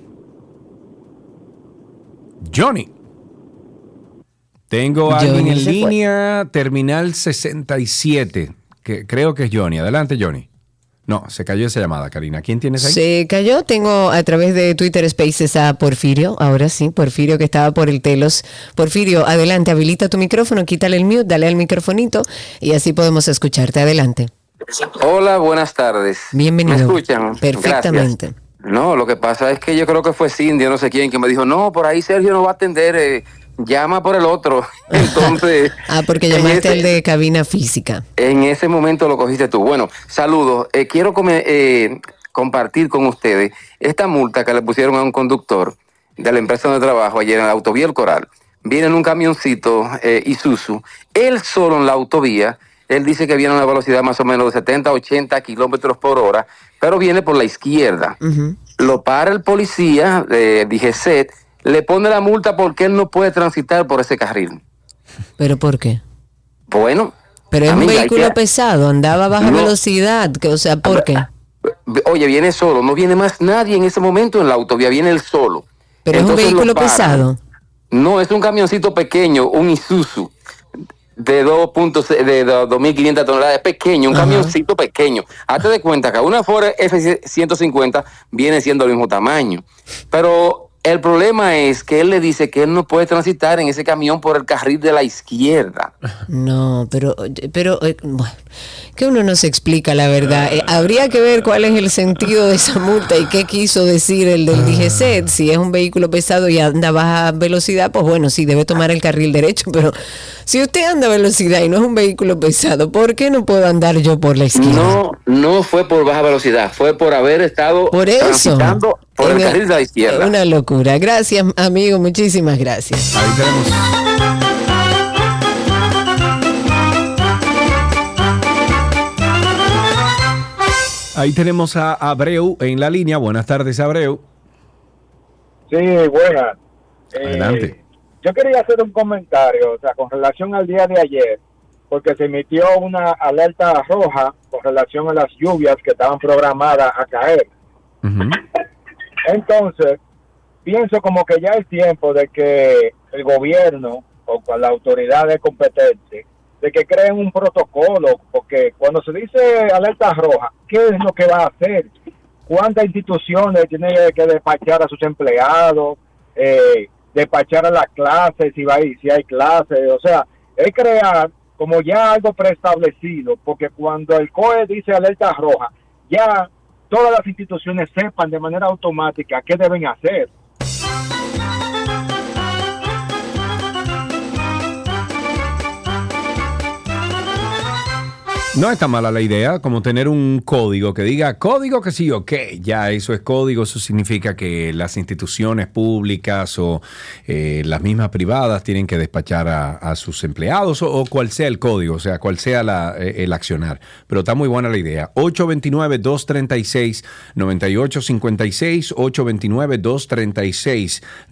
Johnny. Tengo a alguien en línea, terminal 67, que creo que es Johnny. Adelante, Johnny. No, se cayó esa llamada, Karina. ¿Quién tienes ahí? Se cayó, tengo a través de Twitter Spaces a Porfirio, ahora sí, Porfirio que estaba por el telos. Porfirio, adelante, habilita tu micrófono, quítale el mute, dale al microfonito y así podemos escucharte. Adelante. Hola, buenas tardes. Bienvenido. ¿Me escuchan? Perfectamente. Gracias. No, lo que pasa es que yo creo que fue Cindy, o no sé quién, que me dijo, no, por ahí Sergio no va a atender, eh, llama por el otro. <laughs> Entonces, <laughs> Ah, porque llamaste al de cabina física. en ese momento lo cogiste tú. Bueno, saludos. Eh, quiero come- eh, compartir con ustedes esta multa que le pusieron a un conductor de la empresa donde trabajo ayer en la autovía El Coral. Viene en un camioncito eh, Isuzu, él solo en la autovía. Él dice que viene a una velocidad más o menos de 70, 80 kilómetros por hora, pero viene por la izquierda. Lo para el policía de DGCET, le pone la multa porque él no puede transitar por ese carril. ¿Pero por qué? Bueno, Pero es un amiga, vehículo que- pesado, andaba a baja No. velocidad, que, o sea, ¿por qué? Oye, viene solo, no viene más nadie en ese momento en la autovía, viene él solo. Pero es un vehículo pesado. No, es un camioncito pequeño, un Isuzu de 2.6 de 2.500 toneladas, es pequeño, un camioncito pequeño. Hazte de cuenta que una Ford F-150 viene siendo del mismo tamaño. Pero el problema es que él le dice que él no puede transitar en ese camión por el carril de la izquierda. No, pero, pero eh, bueno, que uno no se explica la verdad. Eh, habría que ver cuál es el sentido de esa multa y qué quiso decir el del DGC. Si es un vehículo pesado y anda a baja velocidad, pues bueno, sí, debe tomar el carril derecho. Pero si usted anda a velocidad y no es un vehículo pesado, ¿por qué no puedo andar yo por la izquierda? No, no fue por baja velocidad, fue por haber estado Por eso. transitando por el carril de la izquierda. Una locura. Gracias, amigo. Muchísimas gracias. Ahí tenemos. Ahí tenemos a Abreu en la línea. Buenas tardes, Abreu. Sí, buenas. Eh, Adelante. Yo quería hacer un comentario, o sea, con relación al día de ayer, porque se emitió una alerta roja con relación a las lluvias que estaban programadas a caer. Entonces, pienso como que ya es tiempo de que el gobierno o la autoridad de competente de que creen un protocolo, porque cuando se dice alerta roja, ¿qué es lo que va a hacer? ¿Cuántas instituciones tienen que despachar a sus empleados? Eh, despachar a las clases, si, va si hay clases, o sea, es crear como ya algo preestablecido, porque cuando el COE dice alerta roja, ya todas las instituciones sepan de manera automática qué deben hacer. No está mala la idea, como tener un código que diga código que sí o. Ya eso es código, eso significa que las instituciones públicas o eh, las mismas privadas tienen que despachar a, sus empleados o, o cual sea el código, o sea, cual sea la- eh, el accionar. Pero está muy buena la idea. 829-236-9856,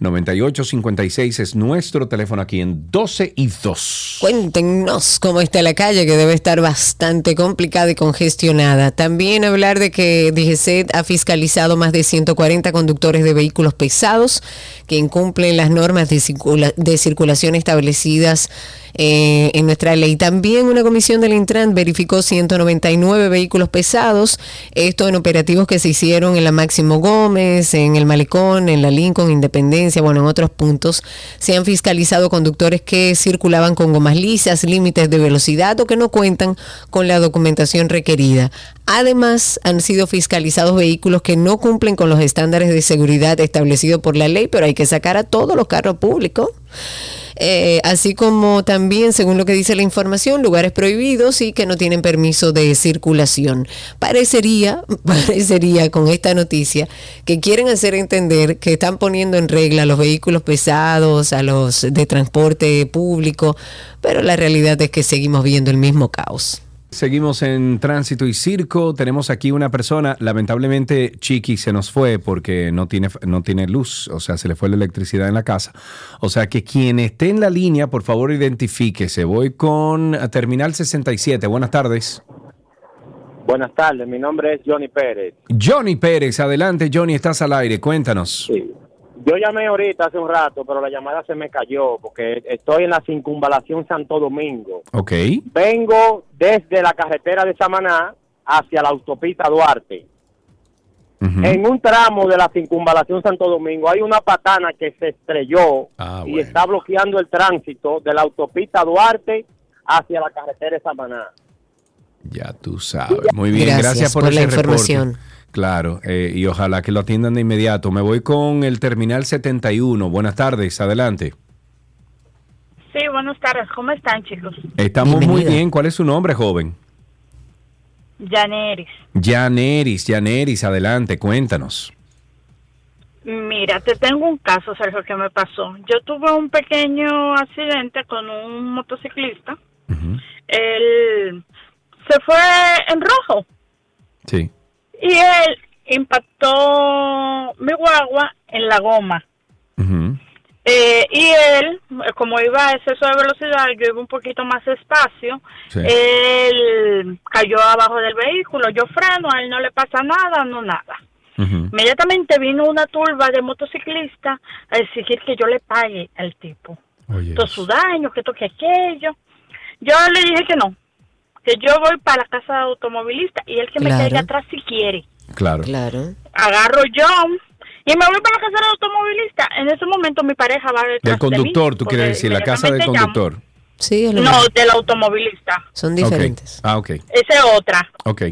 829-236-9856 es nuestro teléfono aquí en 12 y 2. Cuéntenos cómo está la calle, que debe estar bastante complicada y congestionada. También hablar de que DGCET ha fiscalizado más de 140 conductores de vehículos pesados que incumplen las normas de, circula- de circulación establecidas eh, en nuestra ley. También una comisión del Intran verificó 199 vehículos pesados, esto en operativos que se hicieron en la Máximo Gómez, en el Malecón, en la Lincoln, Independencia, bueno, en otros puntos. Se han fiscalizado conductores que circulaban con gomas lisas, límites de velocidad o que no cuentan con la documentación requerida. Además, han sido fiscalizados vehículos que no cumplen con los estándares de seguridad establecidos por la ley, pero hay que sacar a todos los carros públicos. Eh, así como también, según lo que dice la información, lugares prohibidos y que no tienen permiso de circulación. Parecería, <laughs> parecería con esta noticia que quieren hacer entender que están poniendo en regla a los vehículos pesados, a los de transporte público, pero la realidad es que seguimos viendo el mismo caos. Seguimos en tránsito y circo. Tenemos aquí una persona, lamentablemente Chiqui se nos fue porque no tiene, no tiene luz, o sea, se le fue la electricidad en la casa. O sea que quien esté en la línea, por favor identifíquese. Voy con Terminal 67. Buenas tardes. Buenas tardes, mi nombre es Johnny Pérez. Johnny Pérez, adelante Johnny, estás al aire, cuéntanos. Yo llamé ahorita hace un rato, pero la llamada se me cayó porque estoy en la circunvalación Santo Domingo. Ok. Vengo desde la carretera de Samaná hacia la autopista Duarte. En un tramo de la circunvalación Santo Domingo hay una patana que se estrelló y está bloqueando el tránsito de la autopista Duarte hacia la carretera de Samaná. Ya tú sabes. Muy bien, Gracias gracias, por, por la reporte. Claro, eh, y ojalá que lo atiendan de inmediato. Me voy con el Terminal 71. Buenas tardes, adelante. Sí, buenas tardes. ¿Cómo están, chicos? Estamos muy bien. ¿Cuál es su nombre, joven? Janeris. Janeris, Janeris, adelante, cuéntanos. Mira, te tengo un caso, Sergio, que me pasó. Yo tuve un pequeño accidente con un motociclista. Él se fue en rojo Sí. Y él impactó mi guagua en la goma. Eh, y él, como iba a exceso de velocidad, yo iba un poquito más despacio, Sí. él cayó abajo del vehículo, yo freno, a él no le pasa nada, no nada. Inmediatamente vino una turba de motociclistas a exigir que yo le pague al tipo. Todo su daño, que toque aquello. Yo le dije que no, que yo voy para la casa de automovilista y él que me Claro. caiga atrás si quiere. Claro. Claro. Agarro yo y me voy para la casa del automovilista. En ese momento mi pareja va detrás Del conductor, de mí, tú quieres decir, la casa del inmediatamente llamo. conductor. Sí, es lo No, mismo. del automovilista. Son diferentes. Ah, ok. Esa es otra. Ok.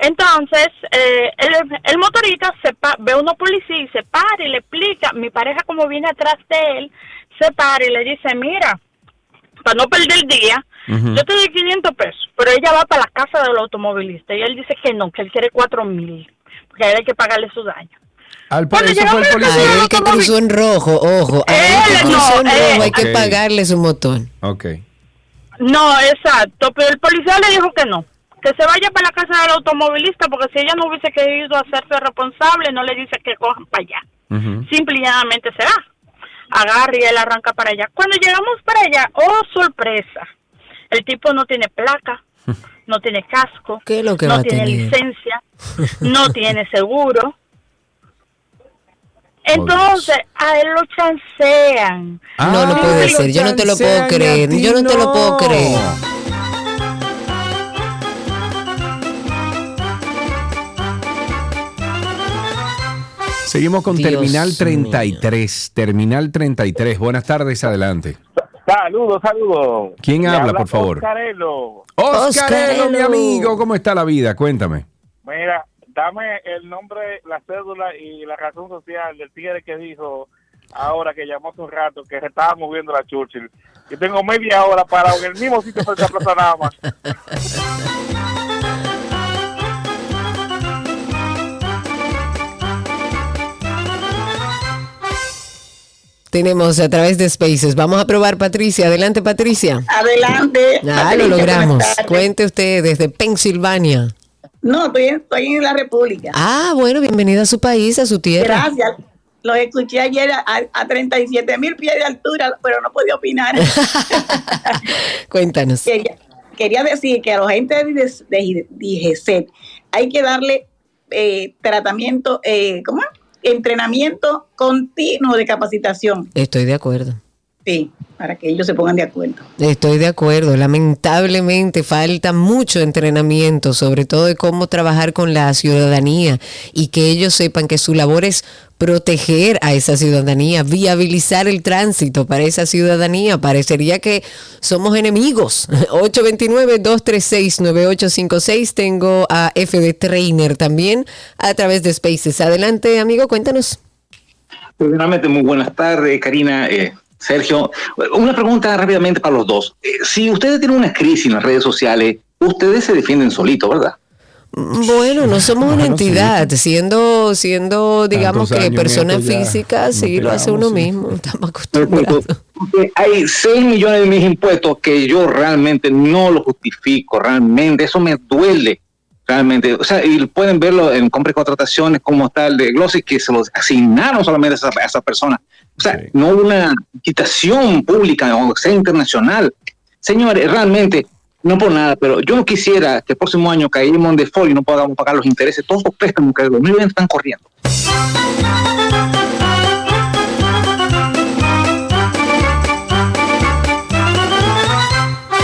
Entonces, eh, el, el motorista se pa- ve a unos policías y se para y le explica. Mi pareja, como viene atrás de él, se para y le dice: Mira, para no perder el día, yo te doy 500 pesos, pero ella va para la casa del automovilista y él dice que no, que él quiere 4 mil, porque a él hay que pagarle su daño. Al eso fue el policía. A él que cruzó en rojo, ojo. A él que cruzó en rojo, hay que pagarle su motor. Ok. No, exacto, pero el policía le dijo que no, que se vaya para la casa del automovilista, porque si ella no hubiese querido hacerse responsable, no le dice que cojan para allá. Simple y llanamente se va. Agarra y él arranca para allá. Cuando llegamos para allá, oh sorpresa, el tipo no tiene placa, <laughs> no tiene casco, ¿Qué es lo que va no tiene tener? licencia, <laughs> no tiene seguro. Entonces, a él lo chancean. no, no puede ser. Yo no te lo puedo creer. Yo no te lo puedo creer. Seguimos con Dios Terminal 33. Terminal 33. Buenas tardes, adelante. Saludos, saludos. ¿Quién habla, por favor? Oscarelo. Oscarelo, mi amigo, ¿cómo está la vida? Cuéntame. Mira, dame el nombre, la cédula y la razón social del tigre que dijo ahora que llamó hace un rato que se estaba moviendo la Churchill. Yo tengo media hora para en el mismo sitio frente a Plaza Nada <laughs> Tenemos a través de Spaces. Vamos a probar, Patricia. Adelante, Patricia. Adelante. Ah, lo logramos. Cuente usted desde Pensilvania. No, estoy, estoy en la República. Ah, bueno, bienvenida a su país, a su tierra. Gracias. Lo escuché ayer a, a 37 mil pies de altura, pero no podía opinar. <laughs> <laughs> Cuéntanos. Quería, quería decir que a los agentes de, de, hay que darle eh, tratamiento, eh, ¿cómo? Entrenamiento continuo de capacitación. Estoy de acuerdo. Sí, para que ellos se pongan de acuerdo. Estoy de acuerdo. Lamentablemente falta mucho entrenamiento, sobre todo de cómo trabajar con la ciudadanía y que ellos sepan que su labor es proteger a esa ciudadanía, viabilizar el tránsito para esa ciudadanía. Parecería que somos enemigos. <laughs> 829-236-9856. Tengo a FD Trainer también a través de Spaces. Adelante, amigo, cuéntanos. Primeramente, muy buenas tardes, Karina. Eh, Sergio, una pregunta rápidamente para los dos. Eh, si ustedes tienen una crisis en las redes sociales, ustedes se defienden solitos, ¿verdad? Bueno, no somos una entidad, siendo, siendo, digamos Tantos que años en persona esto ya física, sí, lo hace uno mismo, <laughs> estamos acostumbrados. Hay 6 millones de mis impuestos que yo realmente no lo justifico, realmente, eso me duele, realmente. O sea, y pueden verlo en compras y contrataciones, como está el de Glossy, que se los asignaron solamente a esa, a esa persona. O sea, no hubo una quitación pública o sea internacional. Señores, realmente, no por nada, pero yo no quisiera que el próximo año caigamos en default y no podamos pagar los intereses, todos los préstamos que el 2020 están corriendo.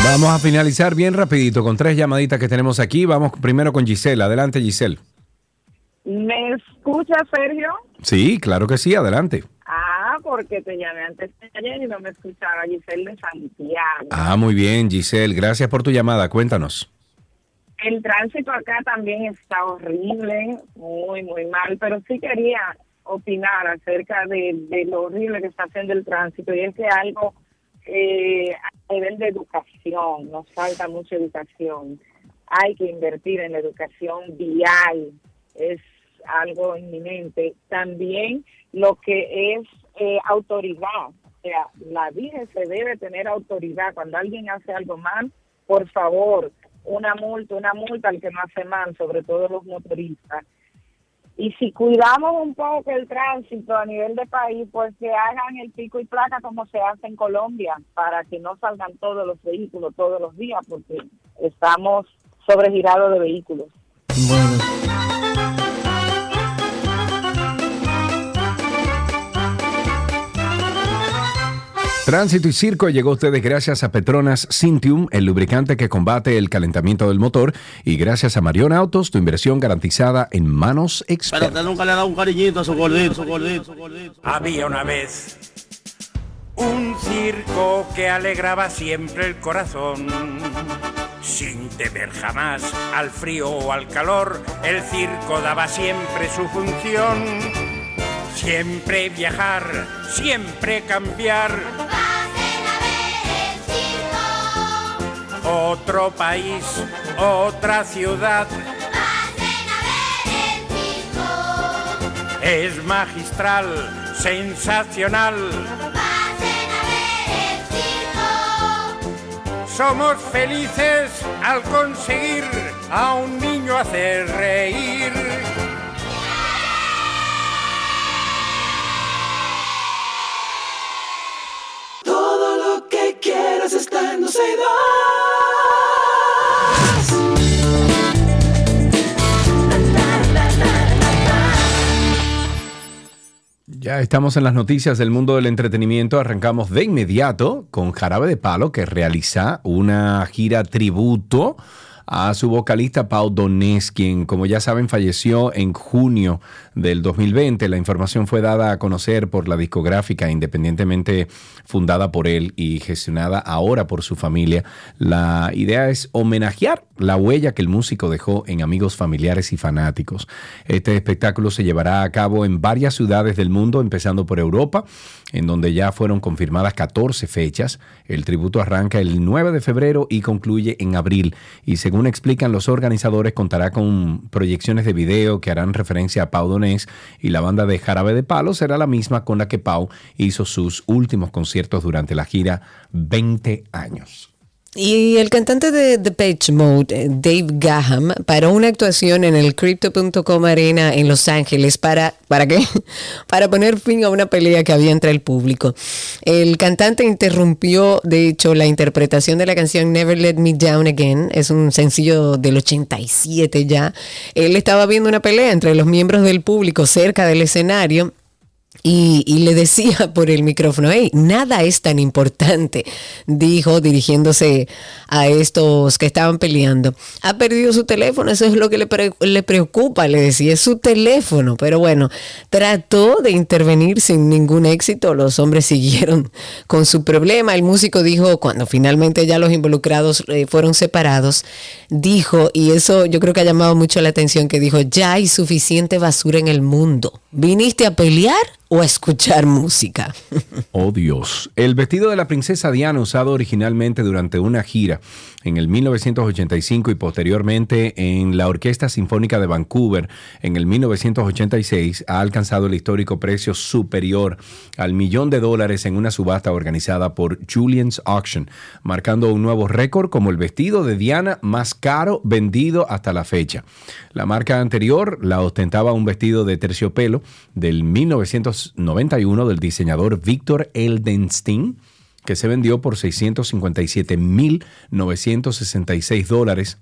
Vamos a finalizar bien rapidito con tres llamaditas que tenemos aquí. Vamos primero con Giselle. Adelante, Giselle. ¿Me escucha, Sergio? Sí, claro que sí, adelante. Ah, porque te llamé antes de ayer y no me escuchaba Giselle de Santiago. Ah, muy bien, Giselle. Gracias por tu llamada. Cuéntanos. El tránsito acá también está horrible, muy, muy mal, pero sí quería opinar acerca de, de lo horrible que está haciendo el tránsito y es que algo eh, a nivel de educación, nos falta mucha educación. Hay que invertir en la educación vial, es algo inminente. También lo que es eh, autoridad, o sea, la se debe tener autoridad. Cuando alguien hace algo mal, por favor, una multa, una multa al que no hace mal, sobre todo los motoristas. Y si cuidamos un poco el tránsito a nivel de país, pues que hagan el pico y placa como se hace en Colombia, para que no salgan todos los vehículos todos los días, porque estamos sobregirados de vehículos. Tránsito y Circo llegó a ustedes gracias a Petronas Cintium, el lubricante que combate el calentamiento del motor, y gracias a Marion Autos, tu inversión garantizada en manos expertas. Pero usted nunca le ha dado un cariñito a su gordito, su gordito, su gordito. Había una vez un circo que alegraba siempre el corazón. Sin temer jamás al frío o al calor, el circo daba siempre su función. Siempre viajar, siempre cambiar. Otro país, otra ciudad. Es magistral, sensacional. Somos felices al conseguir a un niño hacer reír. Ya estamos en las noticias del mundo del entretenimiento. Arrancamos de inmediato con Jarabe de Palo, que realiza una gira tributo a su vocalista Pau Donés, quien, como ya saben, falleció en junio del 2020. La información fue dada a conocer por la discográfica independientemente fundada por él y gestionada ahora por su familia. La idea es homenajear la huella que el músico dejó en amigos familiares y fanáticos. Este espectáculo se llevará a cabo en varias ciudades del mundo, empezando por Europa, en donde ya fueron confirmadas 14 fechas. El tributo arranca el 9 de febrero y concluye en abril. Y según explican los organizadores, contará con proyecciones de video que harán referencia a Pau Y la banda de Jarabe de Palo será la misma con la que Pau hizo sus últimos conciertos durante la gira 20 años. Y el cantante de The Page Mode, eh, Dave Gaham, paró una actuación en el Crypto.com Arena en Los Ángeles para, ¿para qué? <laughs> Para poner fin a una pelea que había entre el público. El cantante interrumpió, de hecho, la interpretación de la canción Never Let Me Down Again. Es un sencillo del 87 ya. Él estaba viendo una pelea entre los miembros del público cerca del escenario y, y le decía <laughs> por el micrófono, hey, nada es tan importante, dijo dirigiéndose a estos que estaban peleando. Ha perdido su teléfono, eso es lo que le, le preocupa, le decía, es su teléfono. Pero bueno, trató de intervenir sin ningún éxito, los hombres siguieron <laughs> con su problema. El músico dijo, cuando finalmente ya los involucrados eh, fueron separados, dijo, y eso yo creo que ha llamado mucho la atención, que dijo, ya hay suficiente basura en el mundo. ¿Viniste a pelear o escuchar música? Oh Dios. El vestido de la princesa Diana usado originalmente durante una gira en el 1985 y posteriormente en la Orquesta Sinfónica de Vancouver en el 1986 ha alcanzado el histórico precio superior al millón de dólares en una subasta organizada por Julian's Auction, marcando un nuevo récord como el vestido de Diana más caro vendido hasta la fecha. La marca anterior la ostentaba un vestido de terciopelo del 1991 del diseñador Víctor Eldenstein, que se vendió por 657.966 dólares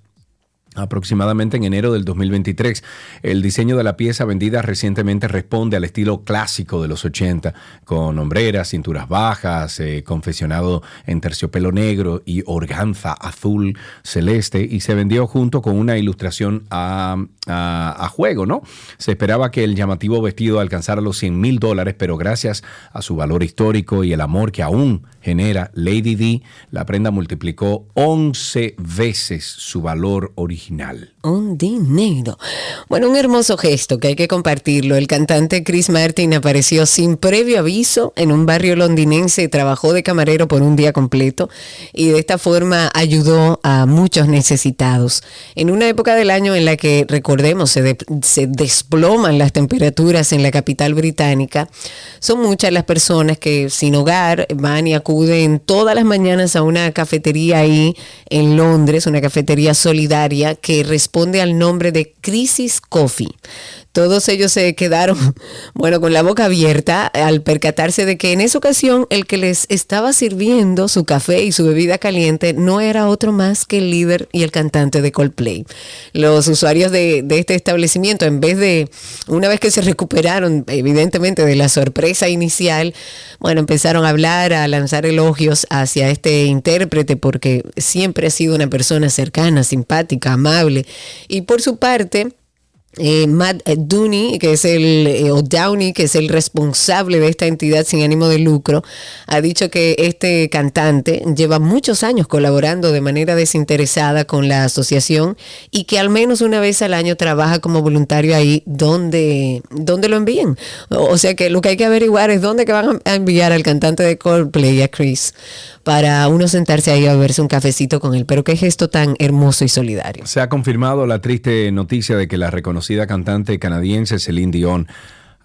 aproximadamente en enero del 2023. El diseño de la pieza vendida recientemente responde al estilo clásico de los 80, con hombreras, cinturas bajas, eh, confeccionado en terciopelo negro y organza azul celeste, y se vendió junto con una ilustración a, juego, ¿no? Se esperaba que el llamativo vestido alcanzara los 100 mil dólares, pero gracias a su valor histórico y el amor que aún genera Lady D, la prenda multiplicó 11 veces su valor original. Un dinero. Bueno, un hermoso gesto que hay que compartirlo. El cantante Chris Martin apareció sin previo aviso en un barrio londinense, trabajó de camarero por un día completo y de esta forma ayudó a muchos necesitados. En una época del año en la que, recordemos, se, se desploman las temperaturas en la capital británica, son muchas las personas que sin hogar van y acuden todas las mañanas a una cafetería ahí en Londres, una cafetería solidaria que responde al nombre de Crisis Coffee. Todos ellos se quedaron, <laughs> bueno, con la boca abierta al percatarse de que en esa ocasión el que les estaba sirviendo su café y su bebida caliente no era otro más que el líder y el cantante de Coldplay. Los usuarios de, este establecimiento, en vez de, una vez que se recuperaron evidentemente de la sorpresa inicial, bueno, empezaron a hablar, a lanzar elogios hacia este intérprete porque siempre ha sido una persona cercana, simpática, amable. Y por su parte, eh, Matt Dooney, que es el, eh, o Downey, que es el responsable de esta entidad sin ánimo de lucro, ha dicho que este cantante lleva muchos años colaborando de manera desinteresada con la asociación y que al menos una vez al año trabaja como voluntario ahí donde, donde lo envíen. O, o sea que lo que hay que averiguar es dónde que van a enviar al cantante de Coldplay, a Chris, para uno sentarse ahí a beberse un cafecito con él. Pero qué gesto tan hermoso y solidario. Se ha confirmado la triste noticia de que la reconocida cantante canadiense Celine Dion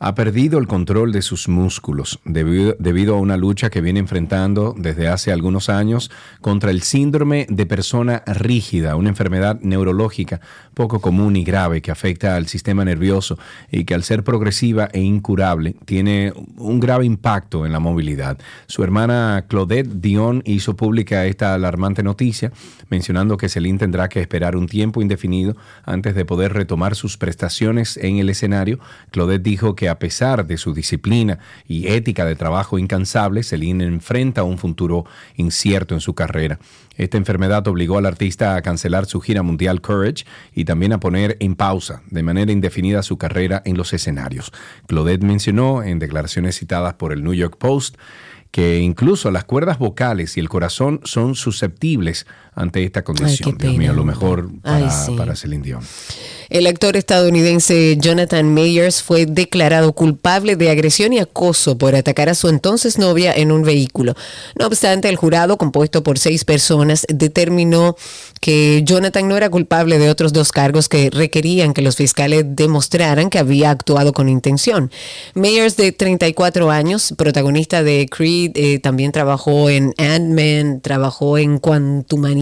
ha perdido el control de sus músculos debido, debido a una lucha que viene enfrentando desde hace algunos años contra el síndrome de persona rígida, una enfermedad neurológica poco común y grave que afecta al sistema nervioso y que al ser progresiva e incurable tiene un grave impacto en la movilidad. Su hermana Claudette Dion hizo pública esta alarmante noticia, mencionando que Celine tendrá que esperar un tiempo indefinido antes de poder retomar sus prestaciones en el escenario. Claudette dijo que a pesar de su disciplina y ética de trabajo incansable, Celine enfrenta un futuro incierto en su carrera. Esta enfermedad obligó al artista a cancelar su gira mundial Courage y también a poner en pausa de manera indefinida su carrera en los escenarios. Claudette mencionó en declaraciones citadas por el New York Post que incluso las cuerdas vocales y el corazón son susceptibles ante esta condición. Dios mío, lo mejor Ay, para, sí. para Celine Dion. El actor estadounidense Jonathan Mayers fue declarado culpable de agresión y acoso por atacar a su entonces novia en un vehículo. No obstante, el jurado, compuesto por seis personas, determinó que Jonathan no era culpable de otros dos cargos que requerían que los fiscales demostraran que había actuado con intención. Mayers, de 34 años, protagonista de Creed, eh, también trabajó en Ant-Man, trabajó en Quantumania.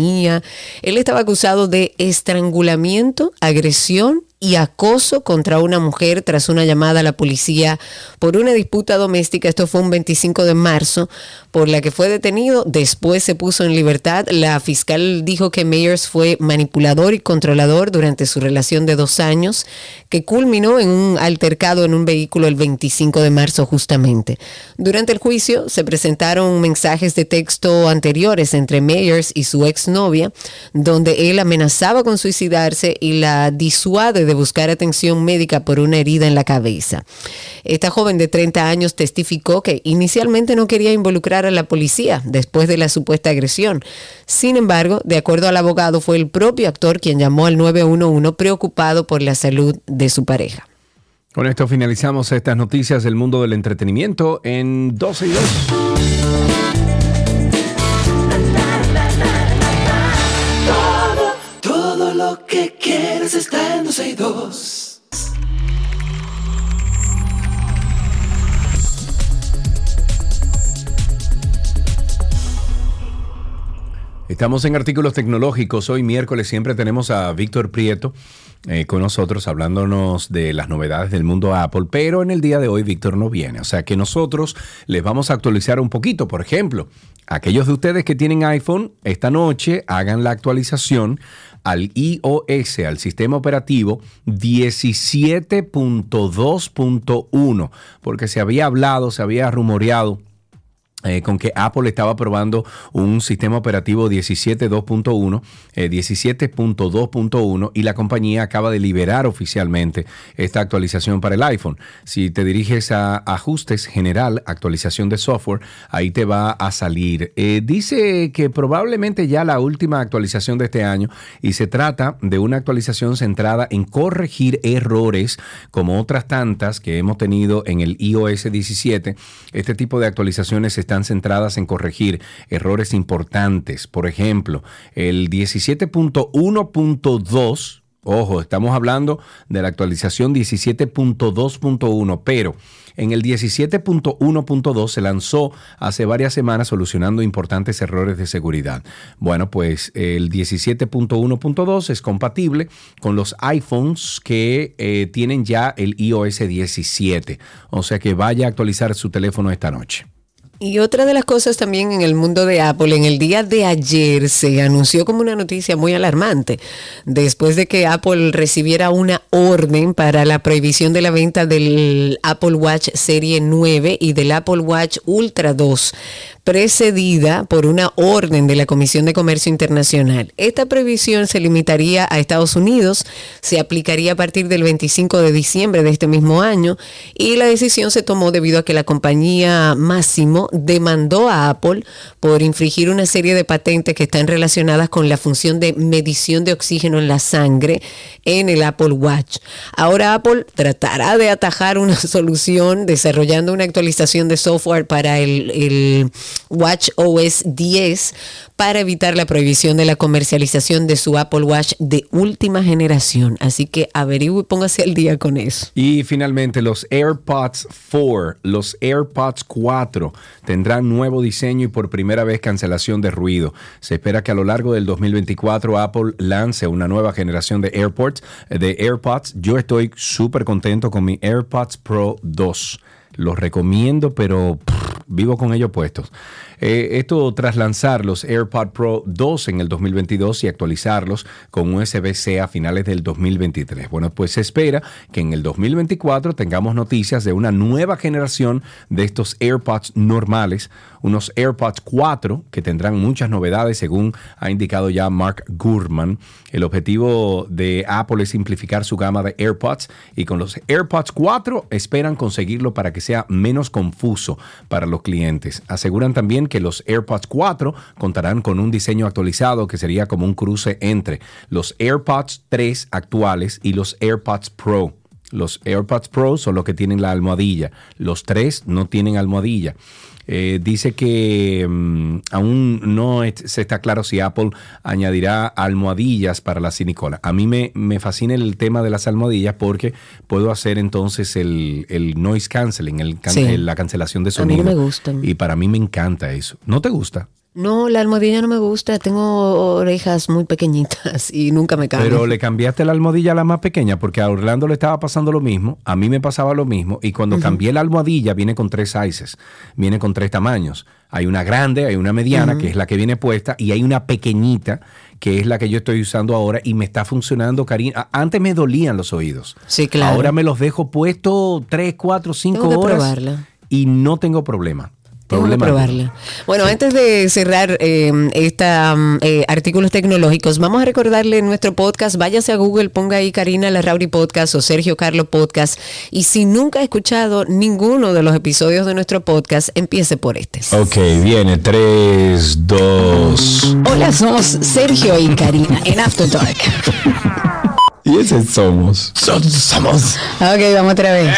Él estaba acusado de estrangulamiento, agresión y acoso contra una mujer tras una llamada a la policía por una disputa doméstica. Esto fue un 25 de marzo, por la que fue detenido. Después se puso en libertad. La fiscal dijo que Mayers fue manipulador y controlador durante su relación de dos años, que culminó en un altercado en un vehículo el 25 de marzo justamente. Durante el juicio se presentaron mensajes de texto anteriores entre Mayers y su exnovia, donde él amenazaba con suicidarse y la disuade de buscar atención médica por una herida en la cabeza. Esta joven de 30 años testificó que inicialmente no quería involucrar a la policía después de la supuesta agresión. Sin embargo, de acuerdo al abogado, fue el propio actor quien llamó al 911 preocupado por la salud de su pareja. Con esto finalizamos estas noticias del mundo del entretenimiento en 12 y 2. Quieres está en 12 y 2. Estamos en artículos tecnológicos. Hoy miércoles siempre tenemos a Víctor Prieto eh, con nosotros hablándonos de las novedades del mundo Apple, pero en el día de hoy Víctor no viene. O sea que nosotros les vamos a actualizar un poquito. Por ejemplo, aquellos de ustedes que tienen iPhone, esta noche hagan la actualización al iOS, al sistema operativo 17.2.1, porque se había hablado, se había rumoreado eh, con que Apple estaba probando un sistema operativo 17.2.1, eh, 17.2.1 y la compañía acaba de liberar oficialmente esta actualización para el iPhone. Si te diriges a ajustes general, actualización de software, ahí te va a salir. Eh, dice que probablemente ya la última actualización de este año y se trata de una actualización centrada en corregir errores como otras tantas que hemos tenido en el iOS 17. Este tipo de actualizaciones están centradas en corregir errores importantes. Por ejemplo, el 17.1.2, ojo, estamos hablando de la actualización 17.2.1, pero en el 17.1.2 se lanzó hace varias semanas solucionando importantes errores de seguridad. Bueno, pues el 17.1.2 es compatible con los iPhones que eh, tienen ya el iOS 17. O sea que vaya a actualizar su teléfono esta noche. Y otra de las cosas también en el mundo de Apple, en el día de ayer se anunció como una noticia muy alarmante, después de que Apple recibiera una orden para la prohibición de la venta del Apple Watch Serie 9 y del Apple Watch Ultra 2 precedida por una orden de la Comisión de Comercio Internacional. Esta prohibición se limitaría a Estados Unidos, se aplicaría a partir del 25 de diciembre de este mismo año y la decisión se tomó debido a que la compañía Máximo demandó a Apple por infringir una serie de patentes que están relacionadas con la función de medición de oxígeno en la sangre en el Apple Watch. Ahora Apple tratará de atajar una <laughs> solución desarrollando una actualización de software para el, Watch OS 10 para evitar la prohibición de la comercialización de su Apple Watch de última generación. Así que averigüe y póngase al día con eso. Y finalmente los AirPods 4, los AirPods 4 tendrán nuevo diseño y por primera vez cancelación de ruido. Se espera que a lo largo del 2024 Apple lance una nueva generación de AirPods. De AirPods. Yo estoy súper contento con mi AirPods Pro 2. Los recomiendo, pero vivo con ellos puestos. Eh, esto tras lanzar los AirPod Pro 2 en el 2022 y actualizarlos con USB-C a finales del 2023. Bueno, pues se espera que en el 2024 tengamos noticias de una nueva generación de estos AirPods normales, unos AirPods 4 que tendrán muchas novedades según ha indicado ya Mark Gurman. El objetivo de Apple es simplificar su gama de AirPods y con los AirPods 4 esperan conseguirlo para que sea menos confuso para los clientes. Aseguran también que los AirPods 4 contarán con un diseño actualizado que sería como un cruce entre los AirPods 3 actuales y los AirPods Pro. Los AirPods Pro son los que tienen la almohadilla. Los 3 no tienen almohadilla. Eh, dice que mm, aún no es- se está claro si Apple añadirá almohadillas para la silicona. A mí me, me fascina el tema de las almohadillas porque puedo hacer entonces el, el noise canceling, el can- Sí. la cancelación de A mí sonido. me gustan. Y para mí me encanta eso. ¿No te gusta? No, la almohadilla no me gusta. Tengo orejas muy pequeñitas <laughs> y nunca me caben. Pero le cambiaste la almohadilla a la más pequeña porque a Orlando le estaba pasando lo mismo, a mí me pasaba lo mismo y cuando cambié la almohadilla viene con tres sizes, viene con tres tamaños. Hay una grande, hay una mediana, que es la que viene puesta, y hay una pequeñita, que es la que yo estoy usando ahora y me está funcionando, Karina. Antes me dolían los oídos. Sí, claro. Ahora me los dejo puestos tres, cuatro, cinco horas probarla. y no tengo problema. Tengo que Problema probarla. Bueno, antes de cerrar eh, esta mm, eh, artículos tecnológicos, vamos a recordarle nuestro podcast. Váyase a Google, ponga ahí Karina Larrauri Podcast o Sergio Carlos Podcast. Y si nunca ha escuchado ninguno de los episodios de nuestro podcast, empiece por este. Ok, viene tres, dos. Hola, somos Sergio y Karina en After Dark. <laughs> Y ese somos. somos. Ok, vamos otra vez.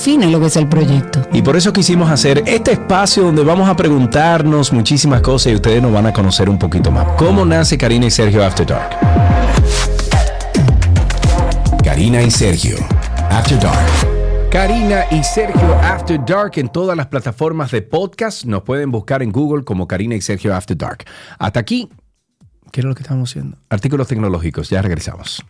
define lo que es el proyecto. Y por eso quisimos hacer este espacio donde vamos a preguntarnos muchísimas cosas y ustedes nos van a conocer un poquito más. ¿Cómo nace Karina y Sergio After Dark? Karina y Sergio After Dark. Karina y Sergio After Dark en todas las plataformas de podcast. Nos pueden buscar en Google como Karina y Sergio After Dark. Hasta aquí. ¿Qué era lo que estábamos haciendo? Artículos tecnológicos. Ya regresamos.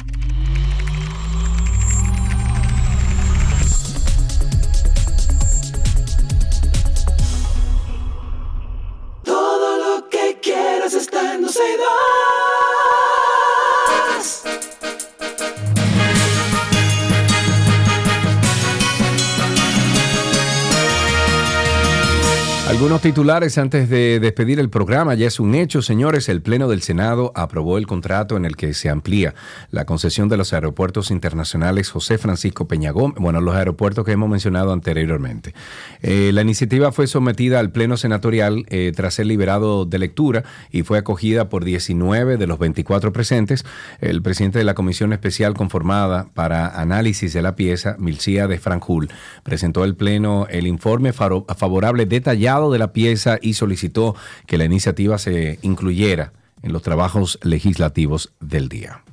Algunos titulares antes de despedir el programa. Ya es un hecho, señores. El Pleno del Senado aprobó el contrato en el que se amplía la concesión de los aeropuertos internacionales José Francisco Peñagón, bueno, los aeropuertos que hemos mencionado anteriormente. Eh, la iniciativa fue sometida al Pleno Senatorial eh, tras ser liberado de lectura y fue acogida por 19 de los 24 presentes. El presidente de la Comisión Especial conformada para análisis de la pieza, Milcía de Franjul, presentó al Pleno el informe favorable detallado de la pieza y solicitó que la iniciativa se incluyera en los trabajos legislativos del día.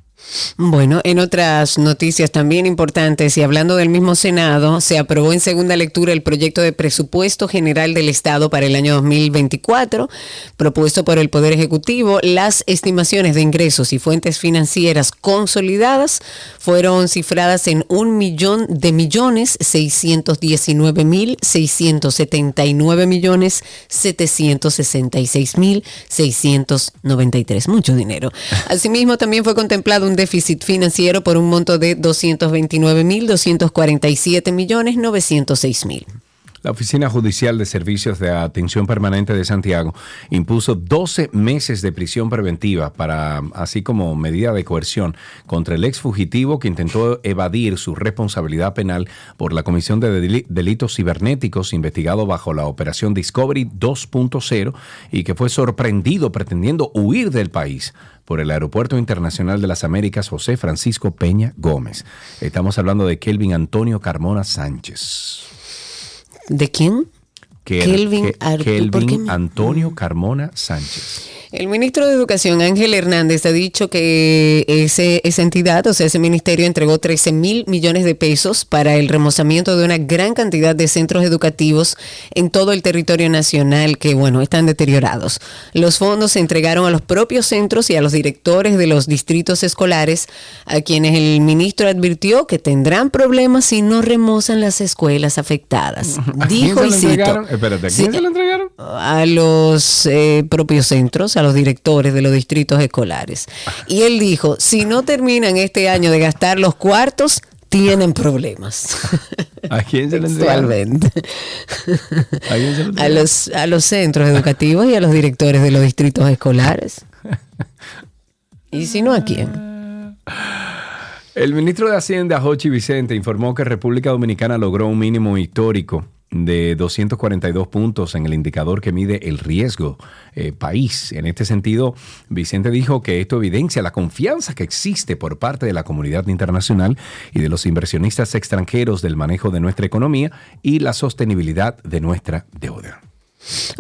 Bueno, en otras noticias también importantes y hablando del mismo Senado, se aprobó en segunda lectura el proyecto de presupuesto general del Estado para el año 2024, propuesto por el Poder Ejecutivo. Las estimaciones de ingresos y fuentes financieras consolidadas fueron cifradas en un millón de millones 619 mil 679 millones 766 mil 693. Mucho dinero. <laughs> Asimismo, también fue contemplado un déficit financiero por un monto de 229 mil 247 millones 906 mil. La Oficina Judicial de Servicios de Atención Permanente de Santiago impuso 12 meses de prisión preventiva para, así como medida de coerción contra el ex fugitivo que intentó evadir su responsabilidad penal por la comisión de deli- delitos cibernéticos investigado bajo la operación Discovery 2.0 y que fue sorprendido pretendiendo huir del país por el Aeropuerto Internacional de las Américas José Francisco Peña Gómez. Estamos hablando de Kelvin Antonio Carmona Sánchez. ¿De quién? Kel- Kelvin. Antonio Carmona Sánchez. El ministro de Educación, Ángel Hernández, ha dicho que ese, esa entidad, o sea, ese ministerio entregó 13 mil millones de pesos para el remozamiento de una gran cantidad de centros educativos en todo el territorio nacional que, bueno, están deteriorados. Los fondos se entregaron a los propios centros y a los directores de los distritos escolares, a quienes el ministro advirtió que tendrán problemas si no remozan las escuelas afectadas. <laughs> ¿A quién Dijo y cito? Espérate, ¿a Sí. quién se lo entregaron? a los eh, propios centros, a los directores de los distritos escolares. Y él dijo, si no terminan este año de gastar los cuartos, tienen problemas. <laughs> ¿A quién se lo entregaron? ¿A quién se lo A los, a los centros educativos y a los directores de los distritos escolares. ¿Y si no a quién? El ministro de Hacienda, Jochi Vicente, informó que República Dominicana logró un mínimo histórico de 242 puntos en el indicador que mide el riesgo eh, país. En este sentido, Vicente dijo que esto evidencia la confianza que existe por parte de la comunidad internacional y de los inversionistas extranjeros del manejo de nuestra economía y la sostenibilidad de nuestra deuda.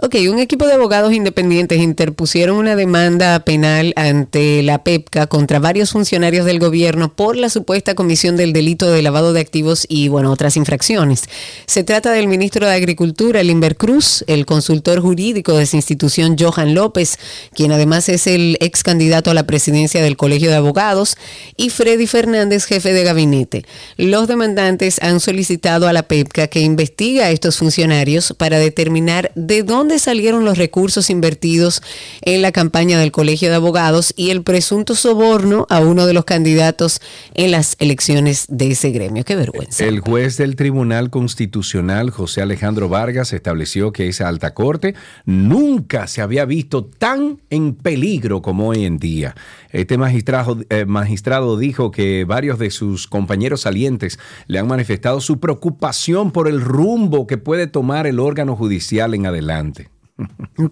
Ok, un equipo de abogados independientes interpusieron una demanda penal ante la PEPCA contra varios funcionarios del gobierno por la supuesta comisión del delito de lavado de activos y, bueno, otras infracciones. Se trata del ministro de Agricultura, Limber Cruz, el consultor jurídico de esa institución, Johan López, quien además es el ex candidato a la presidencia del Colegio de Abogados, y Freddy Fernández, jefe de gabinete. Los demandantes han solicitado a la PEPCA que investigue a estos funcionarios para determinar de dónde salieron los recursos invertidos en la campaña del Colegio de Abogados y el presunto soborno a uno de los candidatos en las elecciones de ese gremio. Qué vergüenza. El juez del Tribunal Constitucional, José Alejandro Vargas, estableció que esa alta corte nunca se había visto tan en peligro como hoy en día. Este magistrado, eh, magistrado dijo que varios de sus compañeros salientes le han manifestado su preocupación por el rumbo que puede tomar el órgano judicial en adelante.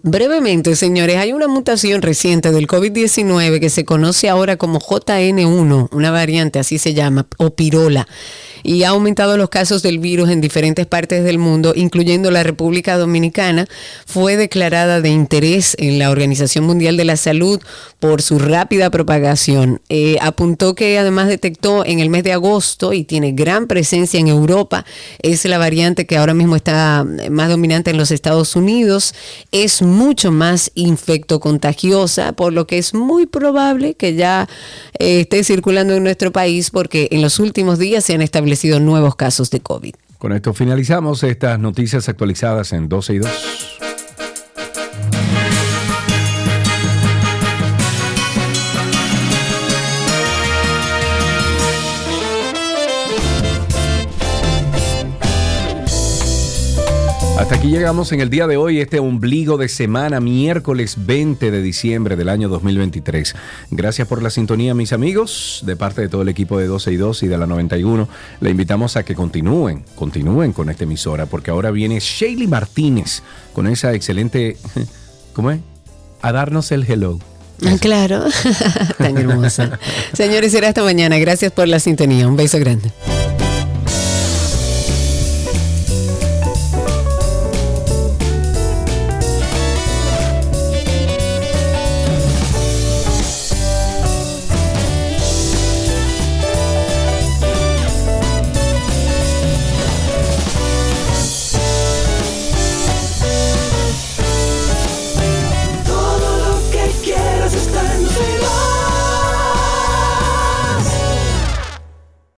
Brevemente, señores, hay una mutación reciente del COVID-19 que se conoce ahora como JN1, una variante así se llama, o pirola, y ha aumentado los casos del virus en diferentes partes del mundo, incluyendo la República Dominicana. Fue declarada de interés en la Organización Mundial de la Salud por su rápida propagación. Eh, apuntó que además detectó en el mes de agosto y tiene gran presencia en Europa. Es la variante que ahora mismo está más dominante en los Estados Unidos. Es mucho más infectocontagiosa, por lo que es muy probable que ya eh, esté circulando en nuestro país porque en los últimos días se han establecido nuevos casos de COVID. Con esto finalizamos estas noticias actualizadas en 12 y 2. Hasta aquí llegamos en el día de hoy, este ombligo de semana, miércoles 20 de diciembre del año 2023. Gracias por la sintonía, mis amigos, de parte de todo el equipo de 12 y 2 y de la 91. Le invitamos a que continúen, continúen con esta emisora, porque ahora viene Shaley Martínez con esa excelente, <laughs> ¿cómo es? A darnos el hello. Ah, Claro, <laughs> tan hermosa. Señores, será hasta mañana. Gracias por la sintonía. Un beso grande.